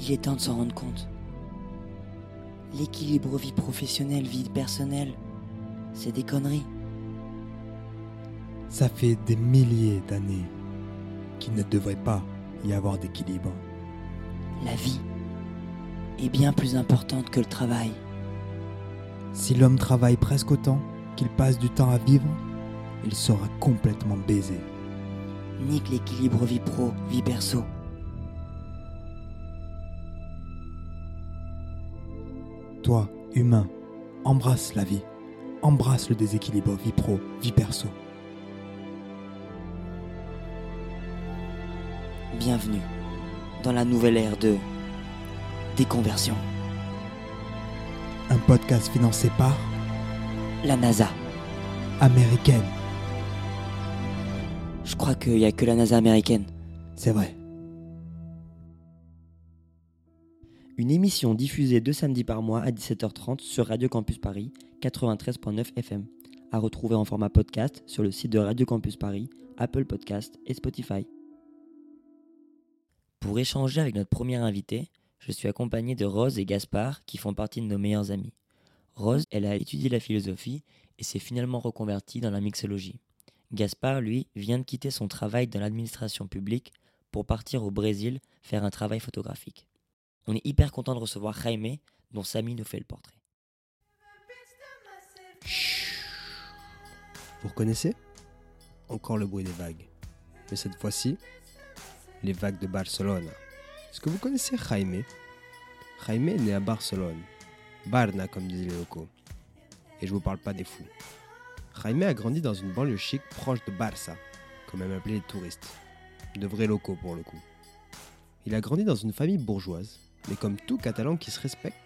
Il est temps de s'en rendre compte. L'équilibre vie professionnelle, vie personnelle, c'est des conneries. Ça fait des milliers d'années qu'il ne devrait pas y avoir d'équilibre. La vie est bien plus importante que le travail. Si l'homme travaille presque autant qu'il passe du temps à vivre, il sera complètement baisé. Nique l'équilibre vie pro, vie perso. Toi, humain, embrasse la vie. Embrasse le déséquilibre vie pro, vie perso. Bienvenue dans la nouvelle ère de déconversion. Un podcast financé par La NASA. Américaine. Je crois qu'il n'y a que la NASA américaine. C'est vrai. Une émission diffusée deux samedis par mois à 17h30 sur Radio Campus Paris 93.9 FM. À retrouver en format podcast sur le site de Radio Campus Paris, Apple Podcast et Spotify. Pour échanger avec notre premier invité, je suis accompagné de Rose et Gaspard qui font partie de nos meilleurs amis. Rose, elle a étudié la philosophie et s'est finalement reconvertie dans la mixologie. Gaspard, lui, vient de quitter son travail dans l'administration publique pour partir au Brésil faire un travail photographique. On est hyper content de recevoir Jaime, dont Samy nous fait le portrait. Vous reconnaissez Encore le bruit des vagues. Mais cette fois-ci, les vagues de Barcelone. Est-ce que vous connaissez Jaime? Jaime est né à Barcelone. Barna, comme disaient les locaux. Et je vous parle pas des fous. Jaime a grandi dans une banlieue chic proche de Barça, comme aiment appeler les touristes. De vrais locaux pour le coup. Il a grandi dans une famille bourgeoise, mais comme tout Catalan qui se respecte,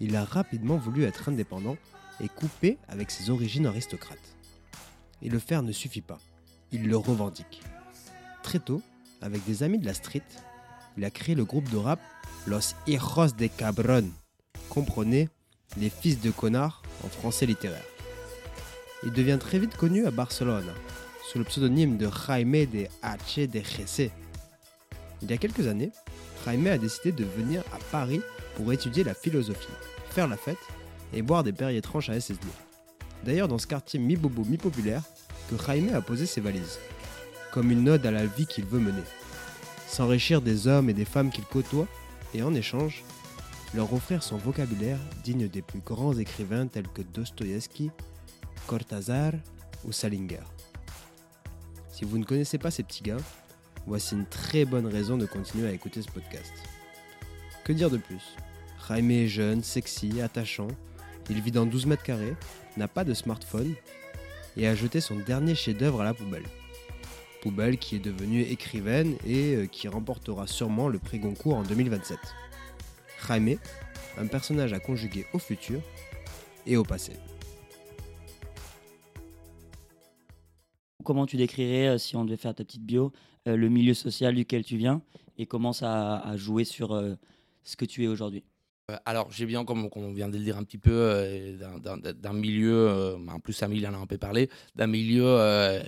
il a rapidement voulu être indépendant et couper avec ses origines aristocrates. Et le faire ne suffit pas, il le revendique. Très tôt, avec des amis de la street, il a créé le groupe de rap Los Hijos de Cabron. Comprenez, les fils de connards en français littéraire. Il devient très vite connu à Barcelone, sous le pseudonyme de Jaime de H. de Gessé. Il y a quelques années, Jaime a décidé de venir à Paris pour étudier la philosophie, faire la fête et boire des Perrier tranches à SSD. D'ailleurs, dans ce quartier mi-bobo, mi-populaire, que Jaime a posé ses valises, comme une ode à la vie qu'il veut mener. S'enrichir des hommes et des femmes qu'il côtoie, et en échange, leur offrir son vocabulaire digne des plus grands écrivains tels que Dostoïevski, Cortázar ou Salinger. Si vous ne connaissez pas ces petits gars, voici une très bonne raison de continuer à écouter ce podcast. Que dire de plus? Jaime est jeune, sexy, attachant, il vit dans 12 mètres carrés, n'a pas de smartphone et a jeté son dernier chef-d'œuvre à la poubelle. Poubelle qui est devenue écrivaine et euh, qui remportera sûrement le prix Goncourt en 2027. Jaime, un personnage à conjuguer au futur et au passé. Comment tu décrirais, euh, si on devait faire ta petite bio, euh, le milieu social duquel tu viens et comment ça a, joué sur euh, ce que tu es aujourd'hui? Alors, j'ai bien, comme, on vient de le dire un petit peu, d'un- milieu, en plus il en a un peu parlé, d'un milieu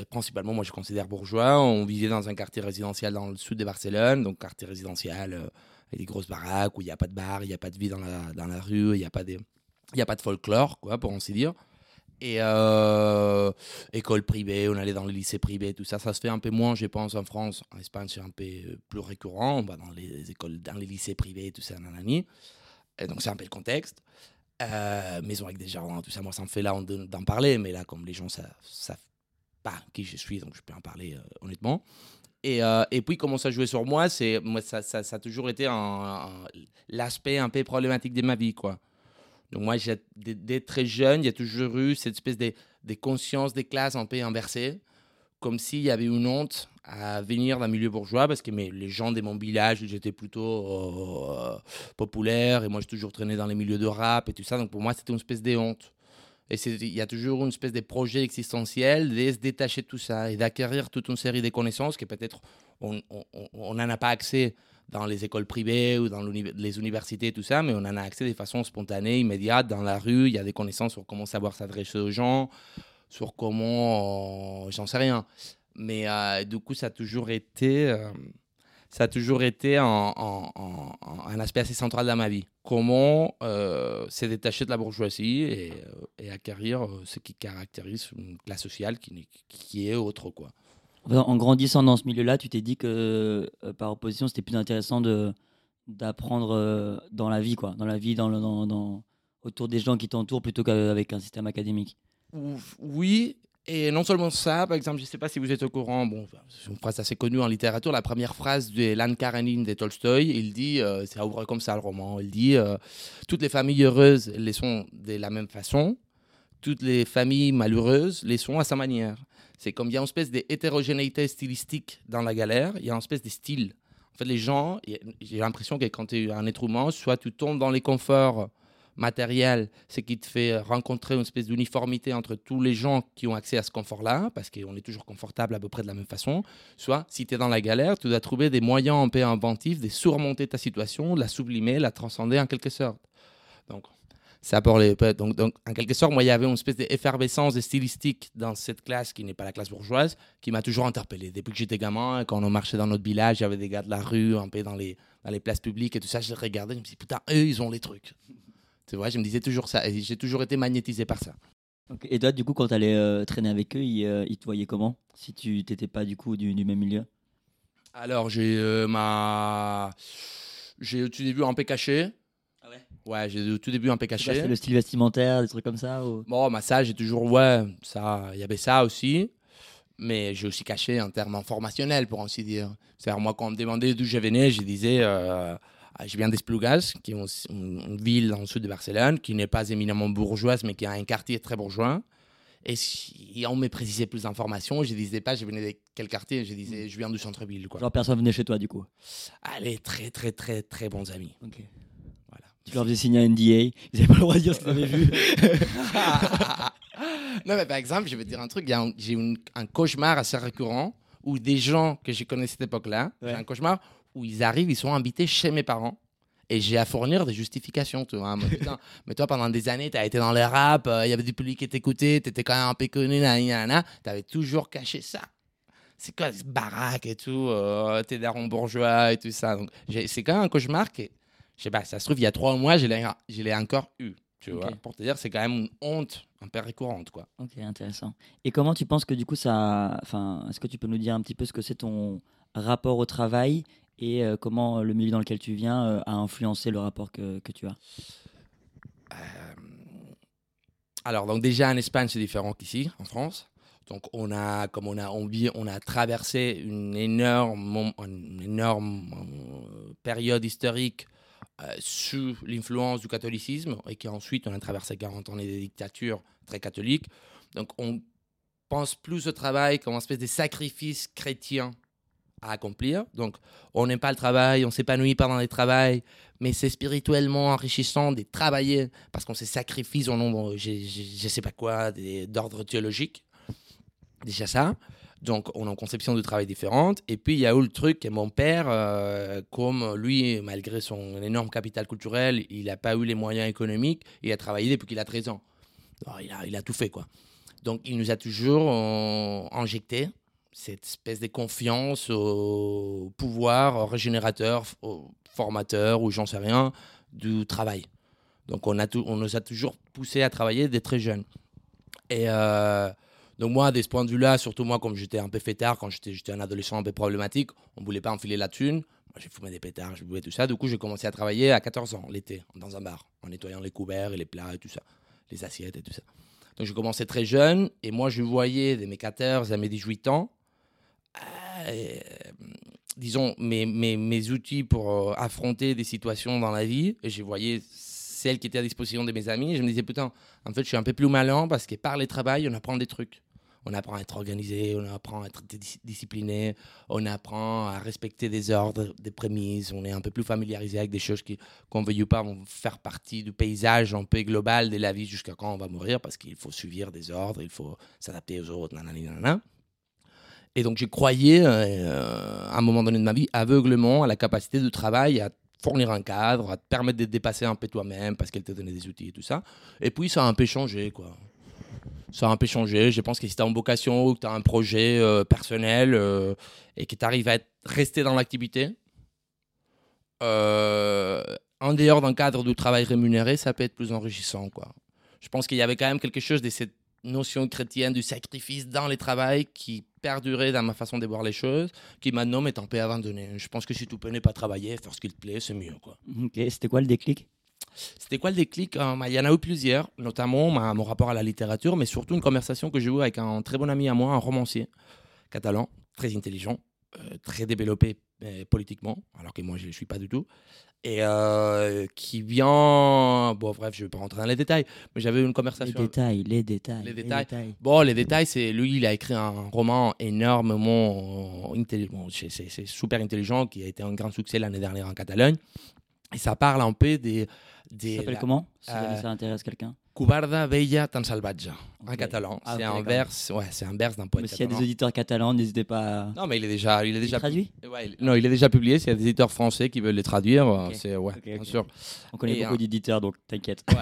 principalement, moi je considère bourgeois. On vivait dans un quartier résidentiel dans le sud de Barcelone, donc quartier résidentiel avec des grosses baraques où il n'y a pas de bar, il n'y a pas de vie dans la, dans la rue, il n'y a, pas y a pas de folklore, quoi, pour ainsi dire. Et euh, école privée, on allait dans les lycées privés, tout ça. Ça se fait un peu moins, je pense, en France. En Espagne, c'est un peu euh, plus récurrent. On va dans les écoles, dans les lycées privés, tout ça, nanani. Et donc, c'est un peu le contexte. Euh, maison avec des jardins, tout ça, moi, ça me fait là d'en parler. Mais là, comme les gens savent, savent pas qui je suis, donc je peux en parler euh, honnêtement. Et, euh, et puis, comment ça jouait sur moi, moi, ça, ça, a toujours été l'aspect un peu problématique de ma vie, quoi. Donc, moi, dès, très jeune, il y a toujours eu cette espèce de, conscience des classes un peu inversée, comme s'il y avait une honte à venir d'un milieu bourgeois, parce que les gens de mon village, j'étais plutôt euh, populaire, et moi, j'ai toujours traîné dans les milieux de rap et tout ça. Donc, pour moi, c'était une espèce de honte. Et il y a toujours une espèce de projet existentiel de se détacher de tout ça et d'acquérir toute une série de connaissances que peut-être on n'en a pas accès dans les écoles privées ou dans les universités, tout ça, mais on en a accès de façon spontanée, immédiate, dans la rue. Il y a des connaissances sur comment savoir s'adresser aux gens, sur comment. euh, J'en sais rien. Mais euh, du coup, ça a toujours été. euh, ça a toujours été un aspect assez central dans ma vie. Comment se détacher de la bourgeoisie et, acquérir ce qui caractérise une classe sociale qui, qui est autre. Quoi. En grandissant dans ce milieu-là, tu t'es dit que euh, par opposition, c'était plus intéressant de d'apprendre euh, dans la vie, quoi, dans la vie, dans le, autour des gens qui t'entourent, plutôt qu'avec un système académique. Oui, et non seulement ça, par exemple, je ne sais pas si vous êtes au courant, bon, c'est une phrase assez connue en littérature, la première phrase de L'Anne Karenine de Tolstoï, il dit, euh, ça ouvre comme ça le roman, il dit euh, Toutes les familles heureuses les sont de la même façon, toutes les familles malheureuses les sont à sa manière. C'est comme il y a une espèce d'hétérogénéité stylistique dans la galère, il y a une espèce de style. En fait, les gens, j'ai l'impression que quand tu es un être humain, soit tu tombes dans les conforts matériels, ce qui te fait rencontrer une espèce d'uniformité entre tous les gens qui ont accès à ce confort-là, parce qu'on est toujours confortable à peu près de la même façon, soit si tu es dans la galère, tu dois trouver des moyens un peu inventifs de surmonter ta situation, la sublimer, la transcender en quelque sorte. Donc, ça pour les, donc, donc, en quelque sorte, moi, il y avait une espèce d'effervescence de stylistique dans cette classe qui n'est pas la classe bourgeoise, qui m'a toujours interpellé. Depuis que j'étais gamin, quand on marchait dans notre village, il y avait des gars de la rue, un peu dans les, dans les places publiques et tout ça, je les regardais, je me disais, putain, eux, ils ont les trucs. Tu vois, je me disais toujours ça. Et j'ai toujours été magnétisé par ça. Ok. Et toi, du coup, quand tu allais traîner avec eux, ils, euh, ils te voyaient comment? Si tu t'étais pas du coup du, du même milieu? Alors, j'ai euh, ma. J'ai au début un peu caché. Ouais j'ai au tout début un peu caché. c'était le style vestimentaire, des trucs comme ça ou... Bon, bah, ça, j'ai toujours. Ouais, ça, il y avait ça aussi. Mais j'ai aussi caché en termes informationnels, pour ainsi dire. C'est-à-dire, moi, quand on me demandait d'où je venais, je disais. euh, je viens d'Esplugas, qui est une, une ville dans le sud de Barcelone, qui n'est pas éminemment bourgeoise, mais qui a un quartier très bourgeois. Et si on me précisait plus d'informations, je disais pas je venais de quel quartier, je disais je viens du centre-ville. quoi. Genre personne venait chez toi du coup. Allez, très, très, très, très bons amis. Ok. Tu leur faisais signer un NDA, ils n'avaient pas le droit de dire ce qu'ils avaient vu. non, mais par exemple, je vais te dire un truc. un- J'ai une- un cauchemar assez récurrent où des gens que je connais à cette époque-là, Ouais. j'ai un cauchemar où ils arrivent, ils sont invités chez mes parents. Et j'ai à fournir des justifications, tu vois. Moi, putain, mais toi, pendant des années, tu as été dans le rap, euh, il y avait du public qui t'écoutait, tu étais quand même un peu connu, tu avais toujours caché ça. C'est quoi ce baraque et tout, euh, t'es daron bourgeois et tout ça. Donc, j'ai- c'est quand même un cauchemar qui, est- je sais pas, ça se trouve, il y a trois mois, je l'ai je l'ai encore eu, tu vois. Pour te dire, c'est quand même une honte un peu récurrente, quoi. ok, intéressant. Et comment tu penses que du coup ça. Enfin, est-ce que tu peux nous dire un petit peu ce que c'est ton rapport au travail et euh, comment le milieu dans lequel tu viens euh, a influencé le rapport que, que tu as? Alors, donc déjà en Espagne, c'est différent qu'ici, en France. Donc, on a, comme on a, on vit, on a traversé une énorme, une énorme euh, période historique euh, sous l'influence du catholicisme et qu'ensuite on a traversé 40 ans de dictature très catholique. Donc, on pense plus au travail comme une espèce de sacrifice chrétien à accomplir. Donc, on n'aime pas le travail, on s'épanouit pas dans le travail, mais c'est spirituellement enrichissant de travailler parce qu'on se sacrifie au nom, de- je, je sais pas quoi, d'ordre théologique. Déjà ça. Donc, on a une conception du travail différente. Et puis, il y a eu le truc que mon père, euh, comme lui, malgré son énorme capital culturel, il n'a pas eu les moyens économiques. Il a travaillé depuis qu'il a 13 ans. Il, a, tout fait, quoi. Donc, il nous a toujours euh, injecté cette espèce de confiance au pouvoir régénérateur, au formateur, ou j'en sais rien, du travail. Donc, on, a tout, on nous a toujours poussé à travailler dès très jeunes. Et euh, donc, moi, de ce point de vue-là, surtout moi, comme j'étais un peu fêtard, quand j'étais un adolescent un peu problématique, on ne voulait pas enfiler la thune. Moi, j'ai fumé des pétards, je buvais tout ça. Du coup, j'ai commencé à travailler à 14 ans, l'été, dans un bar, en nettoyant les couverts et les plats et tout ça, les assiettes et tout ça. Donc, j'ai commencé très jeune, et moi, je voyais de mes 14 à mes 18 ans, euh, disons, mes, mes, outils pour euh, affronter des situations dans la vie, et je voyais celles qui étaient à disposition de mes amis, et je me disais, putain, en fait, je suis un peu plus malin parce que par le travail, on apprend des trucs. On apprend à être organisé, on apprend à être dis- discipliné, on apprend à respecter des ordres, des prémices, on est un peu plus familiarisé avec des choses qui, qu'on veuille ou pas, vont faire partie du paysage un peu global de la vie jusqu'à quand on va mourir, parce qu'il faut suivre des ordres, il faut s'adapter aux autres, nanani, nanana. Et donc, j'ai croyé, euh, à un moment donné de ma vie, aveuglement à la capacité du travail à fournir un cadre, à te permettre de dépasser un peu toi-même parce qu'elle te donnait des outils et tout ça. Et puis, ça a un peu changé, quoi. Ça a un peu changé. Je pense que si tu as une vocation ou que tu as un projet euh, personnel euh, et que tu arrives à rester dans l'activité, euh, en dehors d'un cadre de travail rémunéré, ça peut être plus enrichissant. Quoi. Je pense qu'il y avait quand même quelque chose de cette notion chrétienne du sacrifice dans le travail qui perdurait dans ma façon de voir les choses, qui maintenant m'est un peu abandonné. Je pense que si tu peux ne pas travailler, faire ce qui te plaît, c'est mieux. Quoi. Ok, c'était quoi le déclic? C'était quoi le déclic? Euh, bah, Il y en a eu plusieurs, notamment mon rapport à la littérature, mais surtout une conversation que j'ai eue avec un très bon ami à moi, un romancier catalan, très intelligent, euh, très développé euh, politiquement, alors que moi je ne suis pas du tout, et qui vient. Bon, bref, je ne vais pas rentrer dans les détails, mais j'avais une conversation. Les détails, les détails. Les détails. Bon, les détails, c'est lui, il a écrit un roman énormément intelligent, c'est super intelligent, qui a été un grand succès l'année dernière en Catalogne. Et ça parle un peu des. des ça s'appelle comment Si euh, ça intéresse quelqu'un? Cubarda Bella tan salvatge, en catalan. Ah, c'est un vers, ouais, un vers d'un poète. Mais s'il y a des auditeurs catalans, n'hésitez pas. À... Non, mais il est déjà, il est déjà traduit? Ouais, non, il est déjà publié. S'il y a des éditeurs français qui veulent les traduire, c'est ouais, bien sûr. On connaît beaucoup d'éditeurs, donc t'inquiète.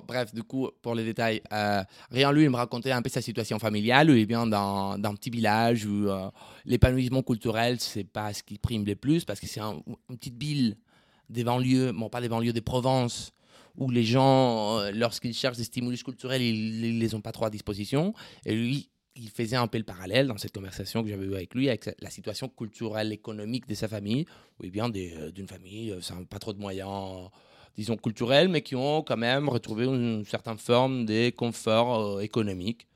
Bref, du coup, pour les détails, euh, rien lui, il me racontait un peu sa situation familiale, il vient d'un petit village où euh, l'épanouissement culturel, c'est pas ce qui prime le plus, parce que c'est une petite ville des banlieues, bon, pas des banlieues, des Provences, où les gens, euh, lorsqu'ils cherchent des stimulus culturels, ils, ne les ont pas trop à disposition. Et lui, il faisait un peu le parallèle dans cette conversation que j'avais eue avec lui, avec la situation culturelle, économique de sa famille, il vient d'une famille sans pas trop de moyens disons, culturels, mais qui ont quand même retrouvé une certaine forme de confort euh, économique.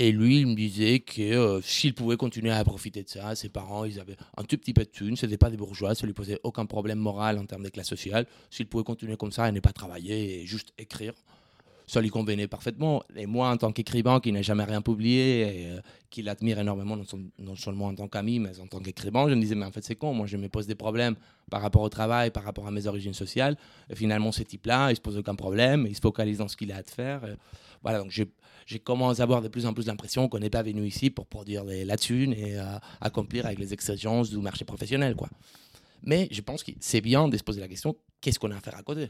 Et lui, il me disait que euh, s'il pouvait continuer à profiter de ça, ses parents, ils avaient un tout petit peu de thunes, ce n'étaient pas des bourgeois, ça ne lui posait aucun problème moral en termes de classe sociale. S'il pouvait continuer comme ça et ne pas travailler et juste écrire, ça lui convenait parfaitement. Et moi, en tant qu'écrivain qui n'a jamais rien publié, et euh, qui l'admire énormément, non, seulement en tant qu'ami, mais en tant qu'écrivain, je me disais, mais en fait, c'est con, moi, je me pose des problèmes par rapport au travail, par rapport à mes origines sociales. Et finalement, ce type-là, il se pose aucun problème, il se focalise dans ce qu'il a à faire. voilà, donc j'ai commencé à avoir de plus en plus l'impression qu'on n'est pas venu ici pour produire la thune et euh, accomplir avec les exigences du marché professionnel, quoi. Mais je pense que c'est bien de se poser la question, qu'est-ce qu'on a à faire à côté?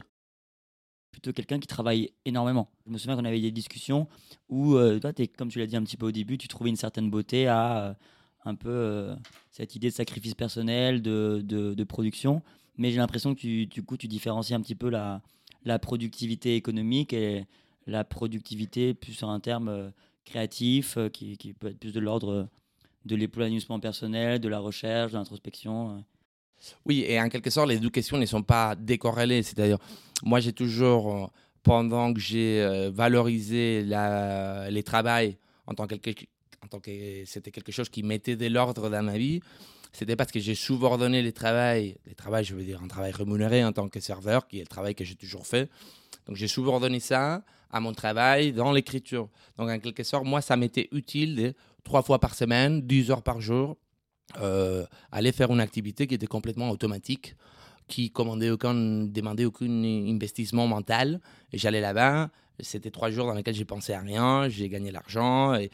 Plutôt quelqu'un qui travaille énormément. Je me souviens qu'on avait des discussions où, euh, toi, es, comme tu l'as dit un petit peu au début, tu trouvais une certaine beauté à euh, un peu euh, cette idée de sacrifice personnel, de, de, production. Mais j'ai l'impression que tu, du tu différencies un petit peu la, la productivité économique et la productivité plus sur un terme créatif, qui, qui, peut être plus de l'ordre de l'épanouissement personnel, de la recherche, de l'introspection. Oui, et en quelque sorte, les deux questions ne sont pas décorrélées. C'est-à-dire, moi, j'ai toujours, euh, pendant que j'ai euh, valorisé les travails en tant que, en tant que c'était quelque chose qui mettait de l'ordre dans ma vie, c'était parce que j'ai subordonné les travails, les travails, je veux dire, un travail rémunéré en tant que serveur, qui est le travail que j'ai toujours fait. Donc, j'ai subordonné ça à mon travail dans l'écriture. Donc, en quelque sorte, moi, ça m'était utile trois fois par semaine, 10 heures par jour, aller faire une activité qui était complètement automatique, qui commandait demandait aucun investissement mental. J'allais là-bas, c'était trois jours dans lesquels j'ai pensé à rien, j'ai gagné l'argent et,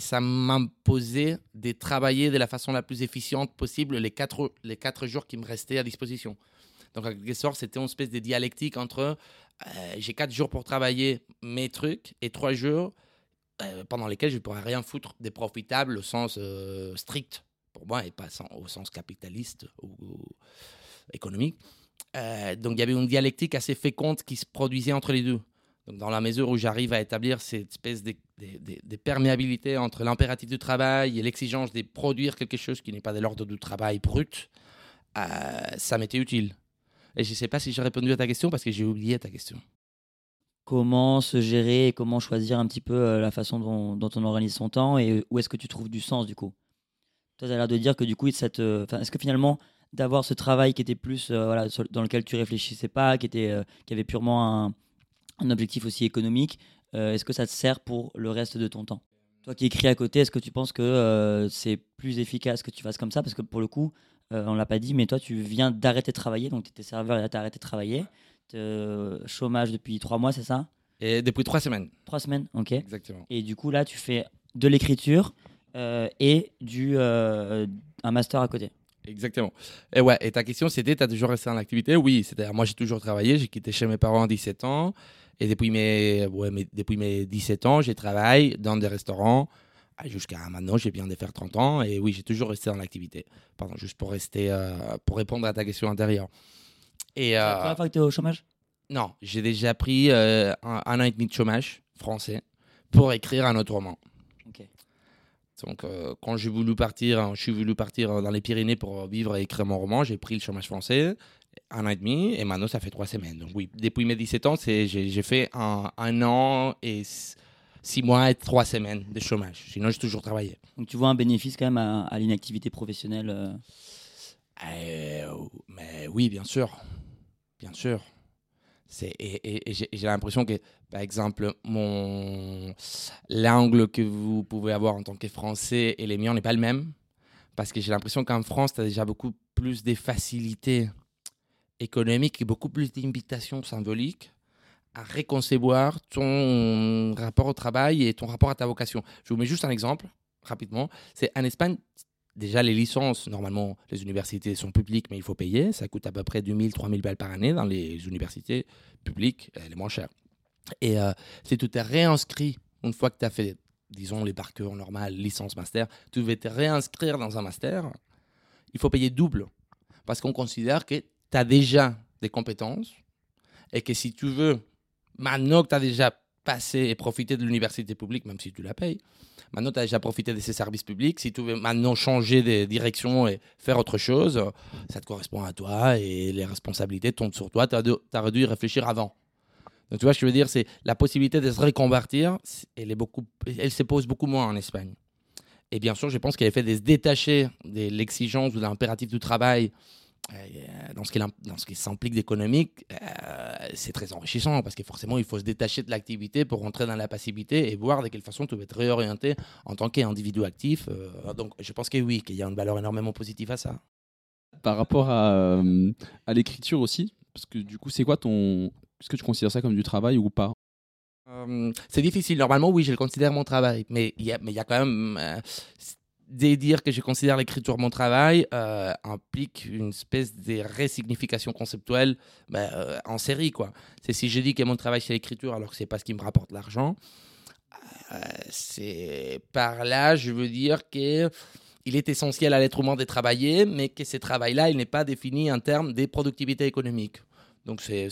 ça m'imposait de travailler de la façon la plus efficiente possible les quatre, les quatre jours qui me restaient à disposition. Donc, en quelque sorte, c'était une espèce de dialectique entre euh, j'ai quatre jours pour travailler mes trucs et trois jours euh, pendant lesquels je ne pourrais rien foutre des profitables au sens strict et pas au sens capitaliste ou, économique. Euh, donc il y avait une dialectique assez féconde qui se produisait entre les deux. Donc, dans la mesure où j'arrive à établir cette espèce de, perméabilité entre l'impératif du travail et l'exigence de produire quelque chose qui n'est pas de l'ordre du travail brut, euh, ça m'était utile. Et je ne sais pas si j'ai répondu à ta question parce que j'ai oublié ta question. Comment se gérer et comment choisir un petit peu euh, la façon dont on organise son temps et où est-ce que tu trouves du sens du coup? Toi, tu as l'air de dire que du coup, cette, euh, est-ce que finalement, d'avoir ce travail qui était plus euh, voilà, dans lequel tu réfléchissais pas, qui, était, euh, qui avait purement un, un, objectif aussi économique, est-ce que ça te sert pour le reste de ton temps? Toi qui écris à côté, est-ce que tu penses que c'est plus efficace que tu fasses comme ça? Parce que pour le coup, on l'a pas dit, mais toi, tu viens d'arrêter de travailler, donc tu étais serveur et tu as arrêté de travailler. chômage depuis trois mois, c'est ça? Et depuis trois semaines. Trois semaines, ok. Exactement. Et du coup, là, tu fais de l'écriture, euh, et du, euh, un master à côté. Exactement. Et ouais, et ta question c'était, tu as toujours resté en activité Oui, c'est-à-dire moi j'ai toujours travaillé, j'ai quitté chez mes parents à 17 ans Et depuis mes, ouais, mes- depuis mes 17 ans, j'ai travaillé dans des restaurants. Ah, Jusqu'à maintenant, j'ai bien de faire 30 ans. Et oui, j'ai toujours resté dans l'activité. Pardon, juste pour rester, euh, pour répondre à ta question antérieure. Et, C'est la euh, première fois que tu es au chômage? Non, j'ai déjà pris euh, un, un an et demi de chômage français pour écrire un autre roman. Donc, euh, quand j'ai voulu partir, je suis voulu partir dans les Pyrénées pour vivre et écrire mon roman, j'ai pris le chômage français, un an et demi, et maintenant ça fait trois semaines. Donc oui, depuis mes 17 ans, j'ai, fait un, un an et six mois et trois semaines de chômage. Sinon, j'ai toujours travaillé. Donc tu vois un bénéfice quand même à, à l'inactivité professionnelle euh, Euh, mais oui, bien sûr. Bien sûr. Et et- et j'ai, j'ai l'impression que, par exemple, mon, l'angle que vous pouvez avoir en tant que Français et les miens n'est pas le même. Parce que j'ai l'impression qu'en France, tu as déjà beaucoup plus de facilités économiques et beaucoup plus d'invitations symboliques à réconcevoir ton rapport au travail et ton rapport à ta vocation. Je vous mets juste un exemple, rapidement. C'est en Espagne, déjà les licences, normalement, les universités sont publiques, mais il faut payer. Ça coûte à peu près 2000, 3000 balles par année dans les universités publiques, les moins chères. Et euh, si tu t'es réinscrit une fois que tu as fait, disons, les parcours normales, licence, master, tu veux te réinscrire dans un master, il faut payer double. Parce qu'on considère que tu as déjà des compétences et que si tu veux, maintenant que tu as déjà passé et profité de l'université publique, même si tu la payes, maintenant tu as déjà profité de ces services publics, si tu veux maintenant changer de direction et faire autre chose, ça te correspond à toi et les responsabilités tombent sur toi, tu as, dû y réfléchir avant. Donc tu vois, ce que je veux dire, c'est la possibilité de se reconvertir, elle, est beaucoup, elle se pose beaucoup moins en Espagne. Et bien sûr, je pense a fait de se détacher de l'exigence ou de l'impératif du travail euh, dans ce qui, dans ce qui s'implique d'économique, euh, c'est très enrichissant parce que forcément, il faut se détacher de l'activité pour rentrer dans la passivité et voir de quelle façon tu vas être réorienté en tant qu'individu actif. Euh, donc, je pense que oui, qu'il y a une valeur énormément positive à ça. Par rapport à l'écriture aussi, parce que du coup, c'est quoi ton. Est-ce que tu considères ça comme du travail ou pas? Euh, c'est difficile. Normalement, oui, je le considère mon travail. Mais il y a, quand même. Euh, dire que je considère l'écriture mon travail euh, implique une espèce de résignification conceptuelle ben, euh, en série. quoi. C'est si je dis que mon travail c'est l'écriture alors que c'est pas ce qui me rapporte l'argent, c'est par là, je veux dire que il est essentiel à l'être humain de travailler, mais que ce travail-là, il n'est pas défini en termes de productivité économique. Donc, c'est,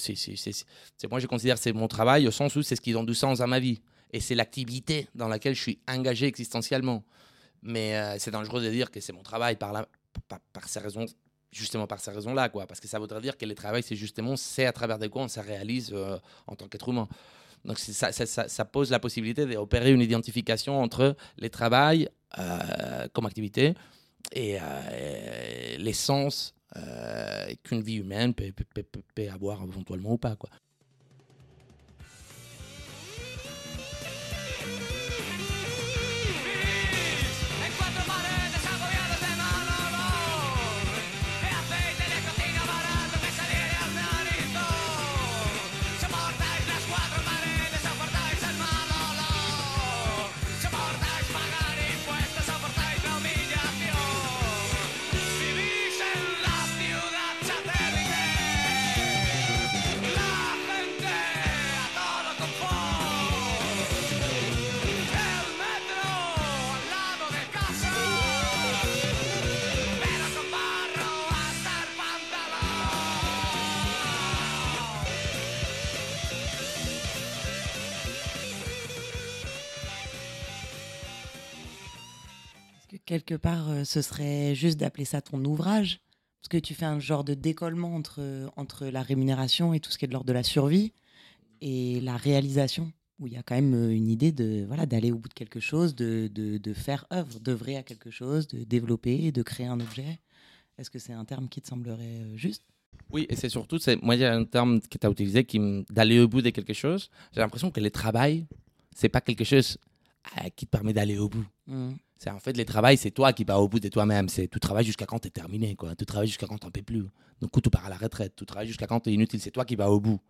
moi, je considère que c'est mon travail au sens où c'est ce qui donne du sens à ma vie. Et c'est l'activité dans laquelle je suis engagé existentiellement. Mais euh, c'est dangereux de dire que c'est mon travail par, là, par, ces raisons, justement par ces raisons-là. Parce que ça voudrait dire que le travail, c'est justement, c'est à travers des on se réalise euh, en tant qu'être humain. Donc ça, ça, pose la possibilité d'opérer une identification entre les travail euh, comme activité et euh, l'essence euh, qu'une vie humaine peut, peut, peut- peut avoir éventuellement ou pas. Quoi. Quelque part, euh, ce serait juste d'appeler ça ton ouvrage Parce que tu fais un genre de décollement entre, entre la rémunération et tout ce qui est de l'ordre de la survie et la réalisation, où il y a quand même euh, une idée de voilà d'aller au bout de quelque chose, de, de, de faire œuvre, d'œuvrer à quelque chose, de développer, de créer un objet. Est-ce que c'est un terme qui te semblerait euh, juste? Oui, et c'est surtout, c'est, moi, il y a un terme que tu as utilisé qui d'aller au bout de quelque chose. J'ai l'impression que le travail, c'est pas quelque chose euh, qui te permet d'aller au bout. Mhm. C'est en fait le travail, c'est toi qui vas au bout de toi-même. C'est tu travailles jusqu'à quand tu es terminé, quoi. Tu travailles jusqu'à quand tu n'en peux plus. Donc, coup, tu pars à la retraite. Tu travailles jusqu'à quand tu es inutile. C'est toi qui vas au bout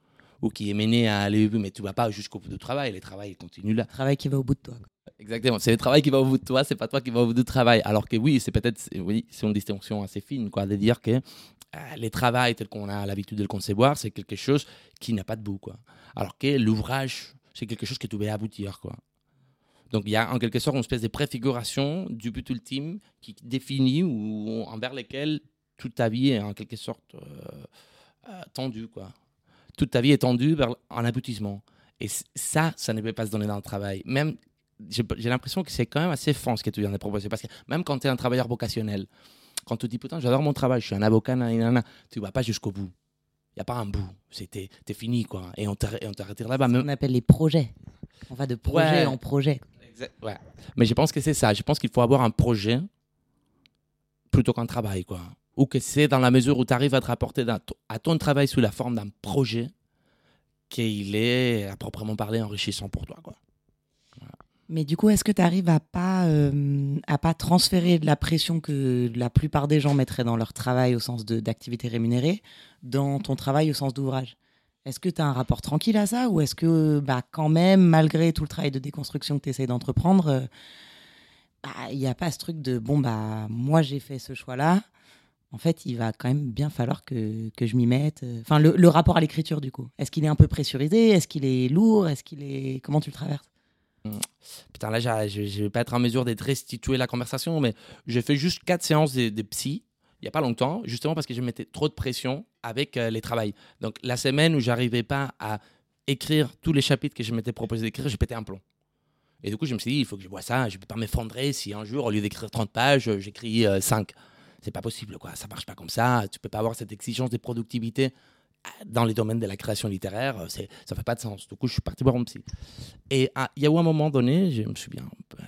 ou qui est mené à aller au bout, mais tu vas pas jusqu'au bout du travail. Le travail il continue là. Travail qui va au bout de toi. Exactement. C'est le travail qui va au bout de toi, c'est pas toi qui va au bout du travail. Alors que oui, c'est peut-être, oui, c'est une distinction assez fine, quoi, de dire que euh, les travails tels qu'on a l'habitude de le concevoir, c'est quelque chose qui n'a pas de bout. Quoi. Alors que l'ouvrage, c'est quelque chose que tu veux aboutir. Quoi. Donc il y a en quelque sorte une espèce de préfiguration du but ultime qui définit ou envers lequel toute ta vie est en quelque sorte euh, euh, tendue. Quoi. Toute ta vie est tendue vers un aboutissement. Et ça, ça ne peut pas se donner dans le travail. Même, j'ai l'impression que c'est quand même assez franc ce que tu viens de proposer. Parce que même quand tu es un travailleur vocationnel, quand tu dis putain, j'adore mon travail, je suis un avocat, nanana, tu vas pas jusqu'au bout. Il n'y a pas un bout. T'es fini, quoi. Et on on t'arrête là-bas. On appelle les projets. On va de projet Ouais. en projet. Exact- ouais. Mais je pense que c'est ça. Je pense qu'il faut avoir un projet plutôt qu'un travail, quoi. Ou que c'est dans la mesure où tu arrives à te rapporter à ton travail sous la forme d'un projet qu'il est, à proprement parler, enrichissant pour toi, quoi. Mais du coup, est-ce que tu arrives à pas euh, à pas transférer de la pression que la plupart des gens mettraient dans leur travail au sens de- d'activité rémunérée dans ton travail au sens d'ouvrage? Est-ce que tu as un rapport tranquille à ça ou est-ce que bah, quand même, malgré tout le travail de déconstruction que tu essayes d'entreprendre, euh, bah, il n'y a pas ce truc de bon, bah moi j'ai fait ce choix-là. En fait, il va quand même bien falloir que, que je m'y mette. euh, Enfin, le, le rapport à l'écriture, du coup. Est-ce qu'il est un peu pressurisé? Est-ce qu'il est lourd? Est-ce qu'il est. Comment tu le traverses? Putain, là, je je vais pas être en mesure d'être restituer la conversation, mais j'ai fait juste quatre séances de, de psy il y a pas longtemps, justement parce que je mettais trop de pression avec euh, les travails. Donc, la semaine où j'arrivais pas à écrire tous les chapitres que je m'étais proposé d'écrire, j'ai pété un plomb. Et du coup, je me suis dit, il faut que je vois ça, je peux pas m'effondrer si un jour, au lieu d'écrire 30 pages, euh, j'écris 5. C'est pas possible, quoi. Ça marche pas comme ça. Tu peux pas avoir cette exigence de productivité euh, dans les domaines de la création littéraire. euh, C'est, ça fait pas de sens. Du coup, je suis parti voir un psy. Et ah, il y a eu un moment donné, je me souviens euh,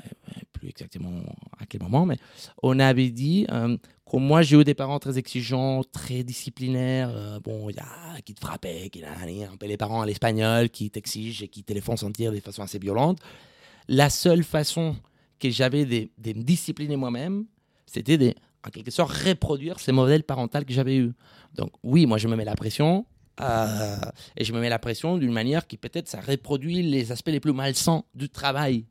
exactement à quel moment, mais on avait dit euh, que moi j'ai eu des parents très exigeants, très disciplinaires, euh, bon, il y a qui te frappaient, qui un peu les parents à l'espagnol, qui t'exigent et qui te les font sentir de façon assez violente. La seule façon que j'avais de, me discipliner moi-même, c'était de, en quelque sorte, reproduire ces modèles parentaux que j'avais eus. Donc oui, moi je me mets la pression, euh, et je me mets la pression d'une manière qui peut-être ça reproduit les aspects les plus malsains du travail.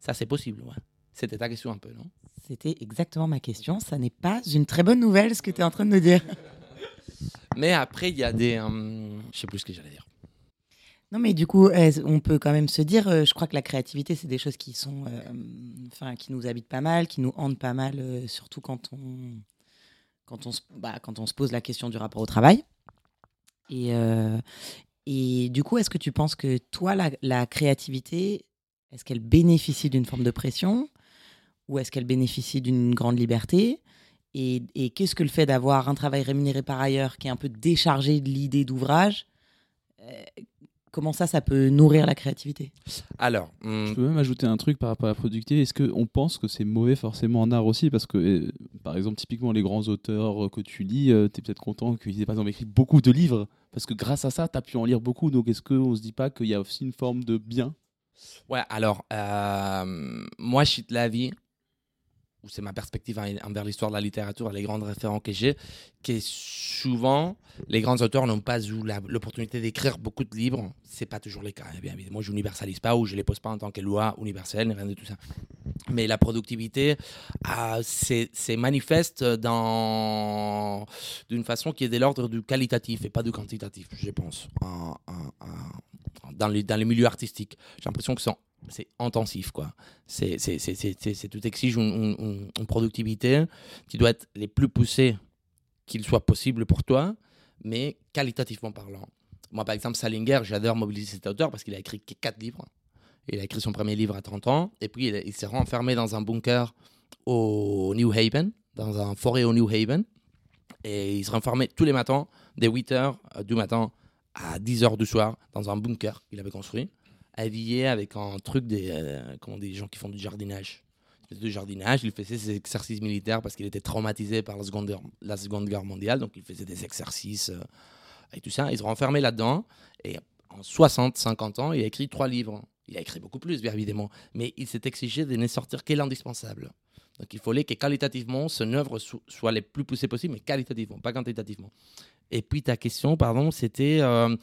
Ça c'est possible, ouais. C'était ta question un peu, non? C'était exactement ma question. Ça n'est pas une très bonne nouvelle ce que tu es en train de nous dire. Mais après, il y a des... euh, je sais plus ce que j'allais dire. Non, mais du coup, on peut quand même se dire, euh, je crois que la créativité, c'est des choses qui sont, euh, enfin, qui nous habitent pas mal, qui nous hantent pas mal, euh, surtout quand on, quand on, se, bah, quand on se pose la question du rapport au travail. Et, euh, et du coup, est-ce que tu penses que toi, la, la créativité, est-ce qu'elle bénéficie d'une forme de pression? Ou est-ce qu'elle bénéficie d'une grande liberté Et, et qu'est-ce que le fait d'avoir un travail rémunéré par ailleurs qui est un peu déchargé de l'idée d'ouvrage euh, Comment ça, ça peut nourrir la créativité? Alors, Je hum, peux même ajouter un truc par rapport à la productivité. Est-ce qu'on pense que c'est mauvais forcément en art aussi? Parce que, euh, par exemple, typiquement, les grands auteurs euh, que tu lis, tu es peut-être content qu'ils aient par exemple écrit beaucoup de livres. Parce que grâce à ça, tu as pu en lire beaucoup. Donc, est-ce qu'on se dit pas qu'il y a aussi une forme de bien? Ouais, alors, euh, moi, je suis de l'avis, ou c'est ma perspective en- envers l'histoire de la littérature, les grands référents que j'ai, que souvent, les grands auteurs n'ont pas eu l'opportunité d'écrire beaucoup de livres. C'est pas toujours le cas, eh bien évidemment. Je n'universalise pas ou je les pose pas en tant que loi universelle, ni rien de tout ça. Mais la productivité, c'est manifeste d'une façon qui est de l'ordre du qualitatif et pas du quantitatif, je pense, en- en- en- dans, les, dans les milieux artistiques. J'ai l'impression que c'est c'est intensif, quoi. C'est tout exige une, productivité qui doit être les plus poussées qu'il soit possible pour toi, mais qualitativement parlant. Moi, par exemple, Salinger, j'adore mobiliser cet auteur parce qu'il a écrit quatre livres. Il a écrit son premier livre à 30 ans, et puis il, s'est renfermé dans un bunker au New Haven, dans un forêt au New Haven, et il se renfermait tous les matins, dès 8 h du matin à 10 h du soir, dans un bunker qu'il avait construit, habillé avec un truc des, euh, comment des gens qui font du jardinage. Du jardinage, il faisait ses exercices militaires parce qu'il était traumatisé par la Seconde, Guerre- la seconde Guerre mondiale, donc il faisait des exercices euh, et tout ça. Il se renfermait là-dedans, et en 60, 50 ans, il a écrit trois livres. Il a écrit beaucoup plus, bien évidemment, mais il s'est exigé de ne sortir que l'indispensable. Donc il fallait que qualitativement, son œuvre so- soit les plus poussée possible, mais qualitativement, pas quantitativement. Et puis ta question, pardon, c'était euh,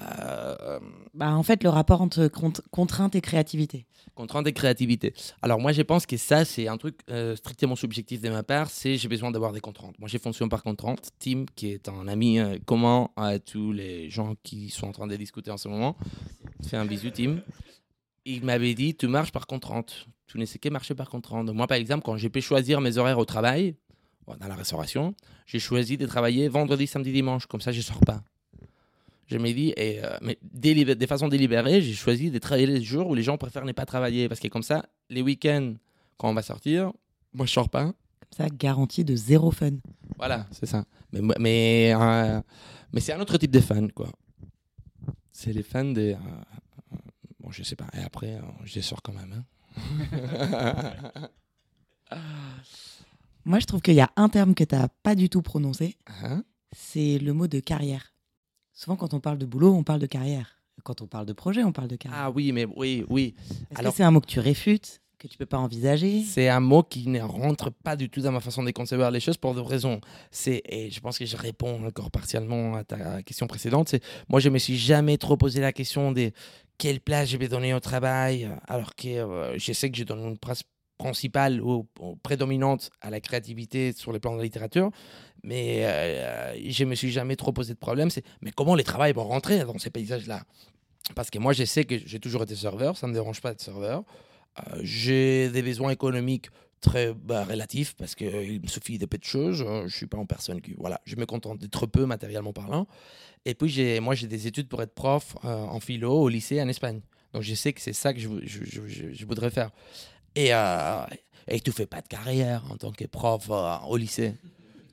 Euh, Bah, en fait, le rapport entre cont- contrainte et créativité. contrainte et créativité. Alors moi, je pense que ça, c'est un truc euh, strictement subjectif de ma part, c'est j'ai besoin d'avoir des contraintes. Moi, j'ai fonctionne par contrainte. Tim, qui est un ami euh, commun à tous les gens qui sont en train de discuter en ce moment, fais un bisou, Tim. Il m'avait dit, tu marches par contrainte. Tu ne sais que marcher par contrainte. Moi, par exemple, quand j'ai pu choisir mes horaires au travail, dans la restauration, j'ai choisi de travailler vendredi, samedi, dimanche. Comme ça, je sors pas. Je me dis, et, euh, mais de façon délibérée, j'ai choisi de travailler les jours où les gens préfèrent ne pas travailler. Parce que comme ça, les week-ends, quand on va sortir, moi je sors pas. Comme ça, garantie de zéro fun. Voilà, c'est ça. Mais, mais, euh, mais c'est un autre type de fan, quoi. C'est les fans de. euh, bon, je sais pas. Et après, je les sors quand même. hein. Moi, je trouve qu'il y a un terme que tu n'as pas du tout prononcé, Hein c'est le mot de carrière. Souvent, quand on parle de boulot, on parle de carrière. Quand on parle de projet, on parle de carrière. ah oui, mais oui, oui. Est-ce alors- que c'est un mot que tu réfutes, que tu peux pas envisager? C'est un mot qui ne rentre pas du tout dans ma façon de concevoir les choses pour deux raisons. C'est, et je pense que je réponds encore partiellement à ta question précédente, c'est moi je me suis jamais trop posé la question de quelle place je vais donner au travail, alors que euh, je sais que je donne une place principale ou, ou prédominante à la créativité sur le plan de la littérature, mais euh, je me suis jamais trop posé de problème. C'est mais comment les travails vont rentrer dans ces paysages-là? Parce que moi je sais que j'ai toujours été serveur, ça me dérange pas d'être serveur. Euh, j'ai des besoins économiques très bah, relatifs parce qu'il me suffit de peu de choses. Euh, Je suis pas une personne qui. Voilà, je me contente d'être peu matériellement parlant. Et puis, moi, j'ai des études pour être prof euh, en philo au lycée en Espagne. Donc, je sais que c'est ça que je, je, je- voudrais faire. Et, euh, et tu fais pas de carrière en tant que prof euh, au lycée.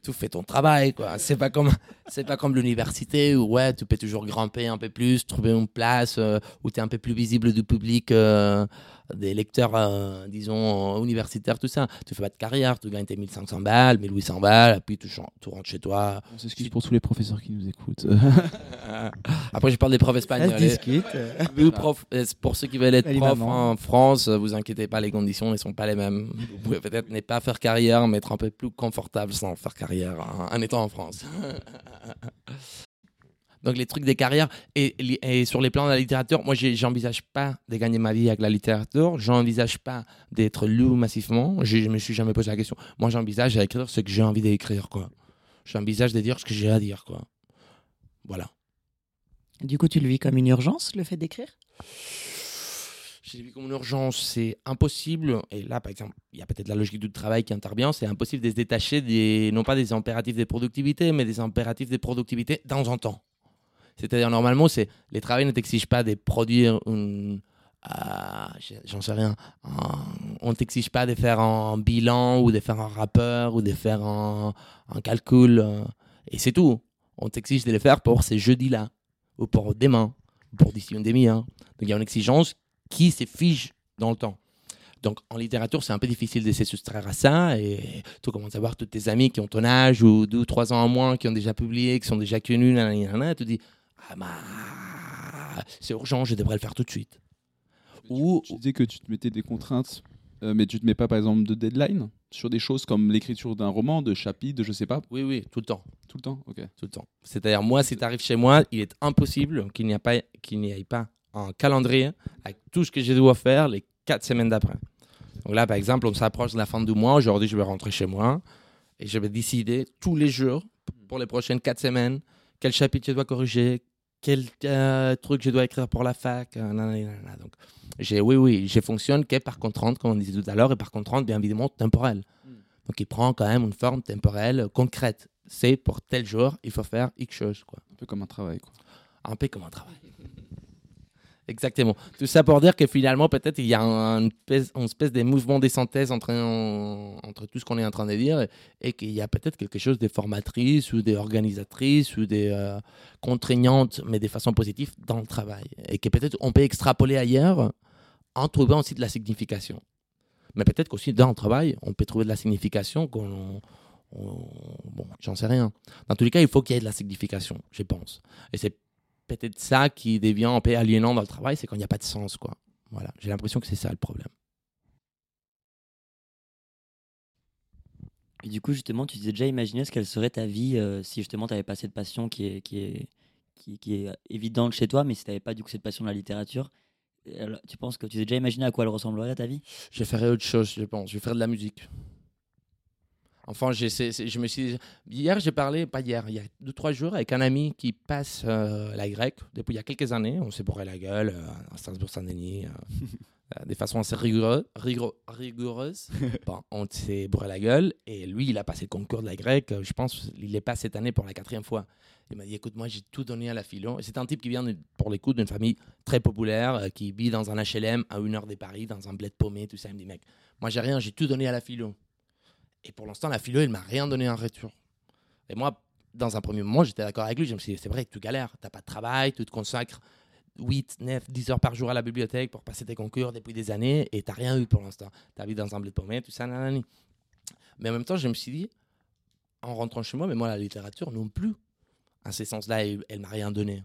Tu fais ton travail, quoi. C'est pas comme, c'est pas comme l'université où, ouais, tu peux toujours grimper un peu plus, trouver une place euh, où tu es un peu plus visible du public, euh, des lecteurs, euh, disons, universitaires, tout ça. Tu fais pas de carrière, tu gagnes tes 1500 balles, 1800 balles, et puis tu, rentres chez toi. On s'excuse pour tous les professeurs qui nous écoutent. Après, je parle des profs espagnols. euh, pour ceux qui veulent être profs en France, vous inquiétez pas, les conditions ne sont pas les mêmes. Vous pouvez peut-être ne pas faire carrière, mais être un peu plus confortable sans faire carrière en étant en France. Donc les trucs des carrières et, sur les plans de la littérature, moi j'envisage pas de gagner ma vie avec la littérature, j'envisage pas d'être lu massivement, je, je me suis jamais posé la question. Moi j'envisage d'écrire ce que j'ai envie d'écrire quoi. J'envisage de dire ce que j'ai à dire quoi. Voilà. Du coup, tu le vis comme une urgence, le fait d'écrire? J'ai vu comme une urgence, c'est impossible. Et là, par exemple, il y a peut-être la logique du travail qui intervient. C'est impossible de se détacher des, non pas des impératifs de productivité, mais des impératifs de productivité dans un temps. C'est-à-dire, normalement, c'est les travails ne t'exigent pas de produire une. j'ai- J'en sais rien. un- on t'exige pas de faire un bilan ou de faire un rapport ou de faire un, calcul. euh, et c'est tout. On t'exige de le faire pour ces jeudis-là, ou pour demain, ou pour d'ici une demi-heure. Donc il y a une exigence qui se fige dans le temps. Donc en littérature, c'est un peu difficile de se soustraire à ça. Et tu commences à voir tous tes amis qui ont ton âge ou deux ou trois ans en moins, qui ont déjà publié, qui sont déjà connus, nanana, tu dis Ah, bah, c'est urgent, je devrais le faire tout de suite. Ou, Tu disais que tu te mettais des contraintes, euh, mais tu te mets pas par exemple de deadline sur des choses comme l'écriture d'un roman, de chapitres, de je sais pas, oui, oui, tout le temps. tout le temps. Ok. tout le temps. C'est-à-dire, moi, si tu arrives chez moi, il est impossible qu'il n'y, qu'il n'y ait pas un calendrier avec tout ce que je dois faire les quatre semaines d'après. Donc là, par exemple, on s'approche de la fin du mois. Aujourd'hui, je vais rentrer chez moi et je vais décider tous les jours pour les prochaines quatre semaines quel chapitre je dois corriger, quel euh, truc je dois écrire pour la fac. euh, nanana. Donc, j'ai, oui, oui, je fonctionne que par contrainte, comme on disait tout à l'heure, et par contrainte, bien évidemment, temporelle. Donc, il prend quand même une forme temporelle concrète. C'est pour tel jour, il faut faire X chose. Quoi. Un peu comme un travail. Quoi. Un peu comme un travail. Exactement. Tout ça pour dire que finalement, peut-être, il y a un- une espèce, de mouvement de synthèse entre, en- entre tout ce qu'on est en train de dire et, qu'il y a peut-être quelque chose de formatrice ou d'organisatrice ou de euh, contraignante, mais de façon positive dans le travail. Et que peut-être on peut extrapoler ailleurs en trouvant aussi de la signification. Mais peut-être qu'aussi dans le travail, on peut trouver de la signification bon, j'en sais rien. Dans tous les cas, il faut qu'il y ait de la signification, je pense. Et c'est peut-être ça qui devient un peu aliénant dans le travail, c'est quand il n'y a pas de sens, quoi. Voilà, j'ai l'impression que c'est ça le problème. Et du coup, justement, tu t'es déjà imaginé ce qu'elle serait ta vie euh, si justement tu n'avais pas cette passion qui est, qui est, qui, qui est évidente chez toi, mais si tu n'avais pas du coup cette passion de la littérature, alors, tu penses que tu t'es déjà imaginé à quoi elle ressemblerait ta vie? Je ferai autre chose, je pense. Je vais faire de la musique. Enfin, c'est- je me suis. Hier, j'ai parlé, pas hier, il y a deux, trois jours, avec un ami qui passe euh, la grecque depuis il y a quelques années. On s'est bourré la gueule euh, à Strasbourg-Saint-Denis, euh, euh, de façon assez rigoureux- rigoureux- rigoureuse. Bon, on s'est bourré la gueule et lui, il a passé le concours de la grecque. Je pense il est pas cette année pour la quatrième fois. Il m'a dit écoute, moi, j'ai tout donné à la philo. C'est un type qui vient, pour les coups, d'une famille très populaire, euh, qui vit dans un HLM à une heure de Paris, dans un bled paumé, tout ça. Il me dit mec, moi, j'ai rien, j'ai tout donné à la philo. Et pour l'instant, la philo, elle m'a rien donné en retour. Et moi, dans un premier moment, j'étais d'accord avec lui. Je me suis dit, c'est vrai tu galères. Tu n'as pas de travail, tu te consacres 8, 9, 10 heures par jour à la bibliothèque pour passer tes concours depuis des années et tu rien eu pour l'instant. Tu habites dans un bled paumé, tout ça, nanani. Mais en même temps, je me suis dit, en rentrant chez moi, mais moi, la littérature non plus. À ce sens-là, elle, elle m'a rien donné.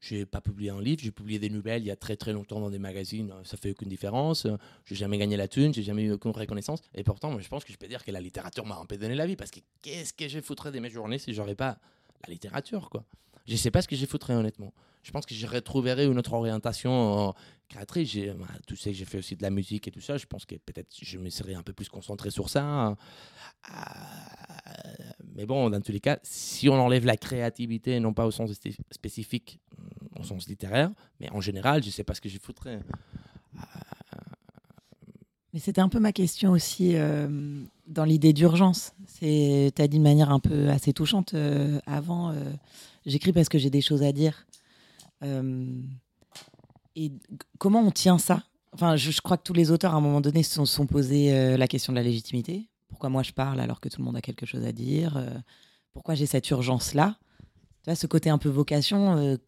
Je n'ai pas publié un livre, j'ai publié des nouvelles il y a très très longtemps dans des magazines, ça fait aucune différence. J'ai jamais gagné la thune, j'ai jamais eu aucune reconnaissance. Et pourtant, je pense que je peux dire que la littérature m'a un peu donné la vie. Parce que qu'est-ce que j'ai foutrais de mes journées si j'aurais pas la littérature, quoi. Je sais pas ce que j'ai foutrais, honnêtement. Je pense que je retrouverais une autre orientation euh, créatrice. J'ai- bah, tu sais que j'ai fait aussi de la musique et tout ça. Je pense que peut-être je me serais un peu plus concentré sur ça. Euh, mais bon, dans tous les cas, si on enlève la créativité, non pas au sens spécifique, au sens littéraire, mais en général, je sais pas ce que j'ai foutrais. Mais c'était un peu ma question aussi euh, dans l'idée d'urgence. Tu as dit de manière un peu assez touchante euh, avant. J'écris parce que j'ai des choses à dire. Euh, et comment on tient ça? Enfin, je, je crois que tous les auteurs, à un moment donné, se sont, sont posés euh, la question de la légitimité. Pourquoi moi je parle alors que tout le monde a quelque chose à dire? Euh, Pourquoi j'ai cette urgence-là? Tu vois, ce côté un peu vocation,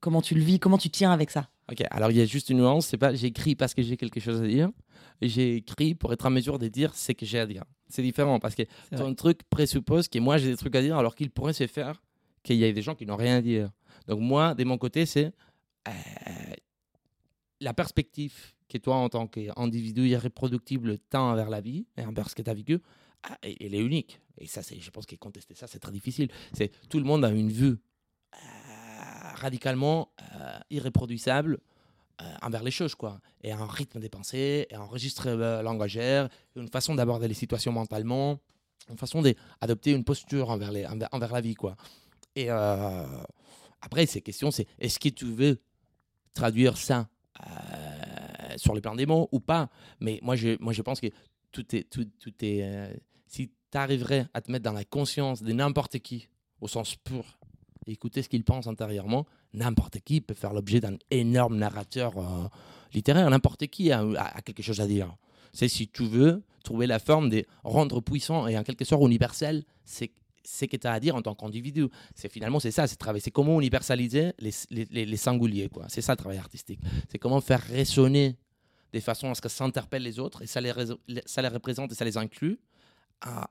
comment tu le vis? Comment tu tiens avec ça? Ok, alors il y a juste une nuance, c'est pas j'écris parce que j'ai quelque chose à dire, j'ai écrit pour être en mesure de dire ce que j'ai à dire. C'est différent parce que vrai. ton truc présuppose que moi j'ai des trucs à dire alors qu'il pourrait se faire qu'il y ait des gens qui n'ont rien à dire. Donc moi, de mon côté, c'est euh, la perspective que toi, en tant qu'individu irréproductible, tends envers la vie et envers ce que tu as vécu, ah, elle est unique. Et ça, je pense que contester ça, c'est très difficile. C'est tout le monde a une vue euh, radicalement euh, irréproduisable euh, envers les choses, quoi. Et un rythme de pensée, et un registre langagière, une façon d'aborder les situations mentalement, une façon d'adopter une posture envers la vie, quoi. Et euh, après, ces questions, c'est est-ce que tu veux traduire ça euh, sur le plan des mots ou pas? Mais moi, je, moi, je pense que tout est. Tout, tout est euh, si tu arriverais à te mettre dans la conscience de n'importe qui, au sens pur, écouter ce qu'il pense intérieurement, n'importe qui peut faire l'objet d'un énorme narrateur littéraire. N'importe qui a, quelque chose à dire. C'est si tu veux trouver la forme de rendre puissant et en quelque sorte universel, c'est ce que tu as à dire en tant qu'individu. C'est finalement c'est ça, c'est travailler, c'est comment universaliser les, les, les- singuliers quoi. C'est ça le travail artistique. C'est comment faire résonner de façon à ce que ça interpelle les autres et ça les, ça les représente et ça les inclut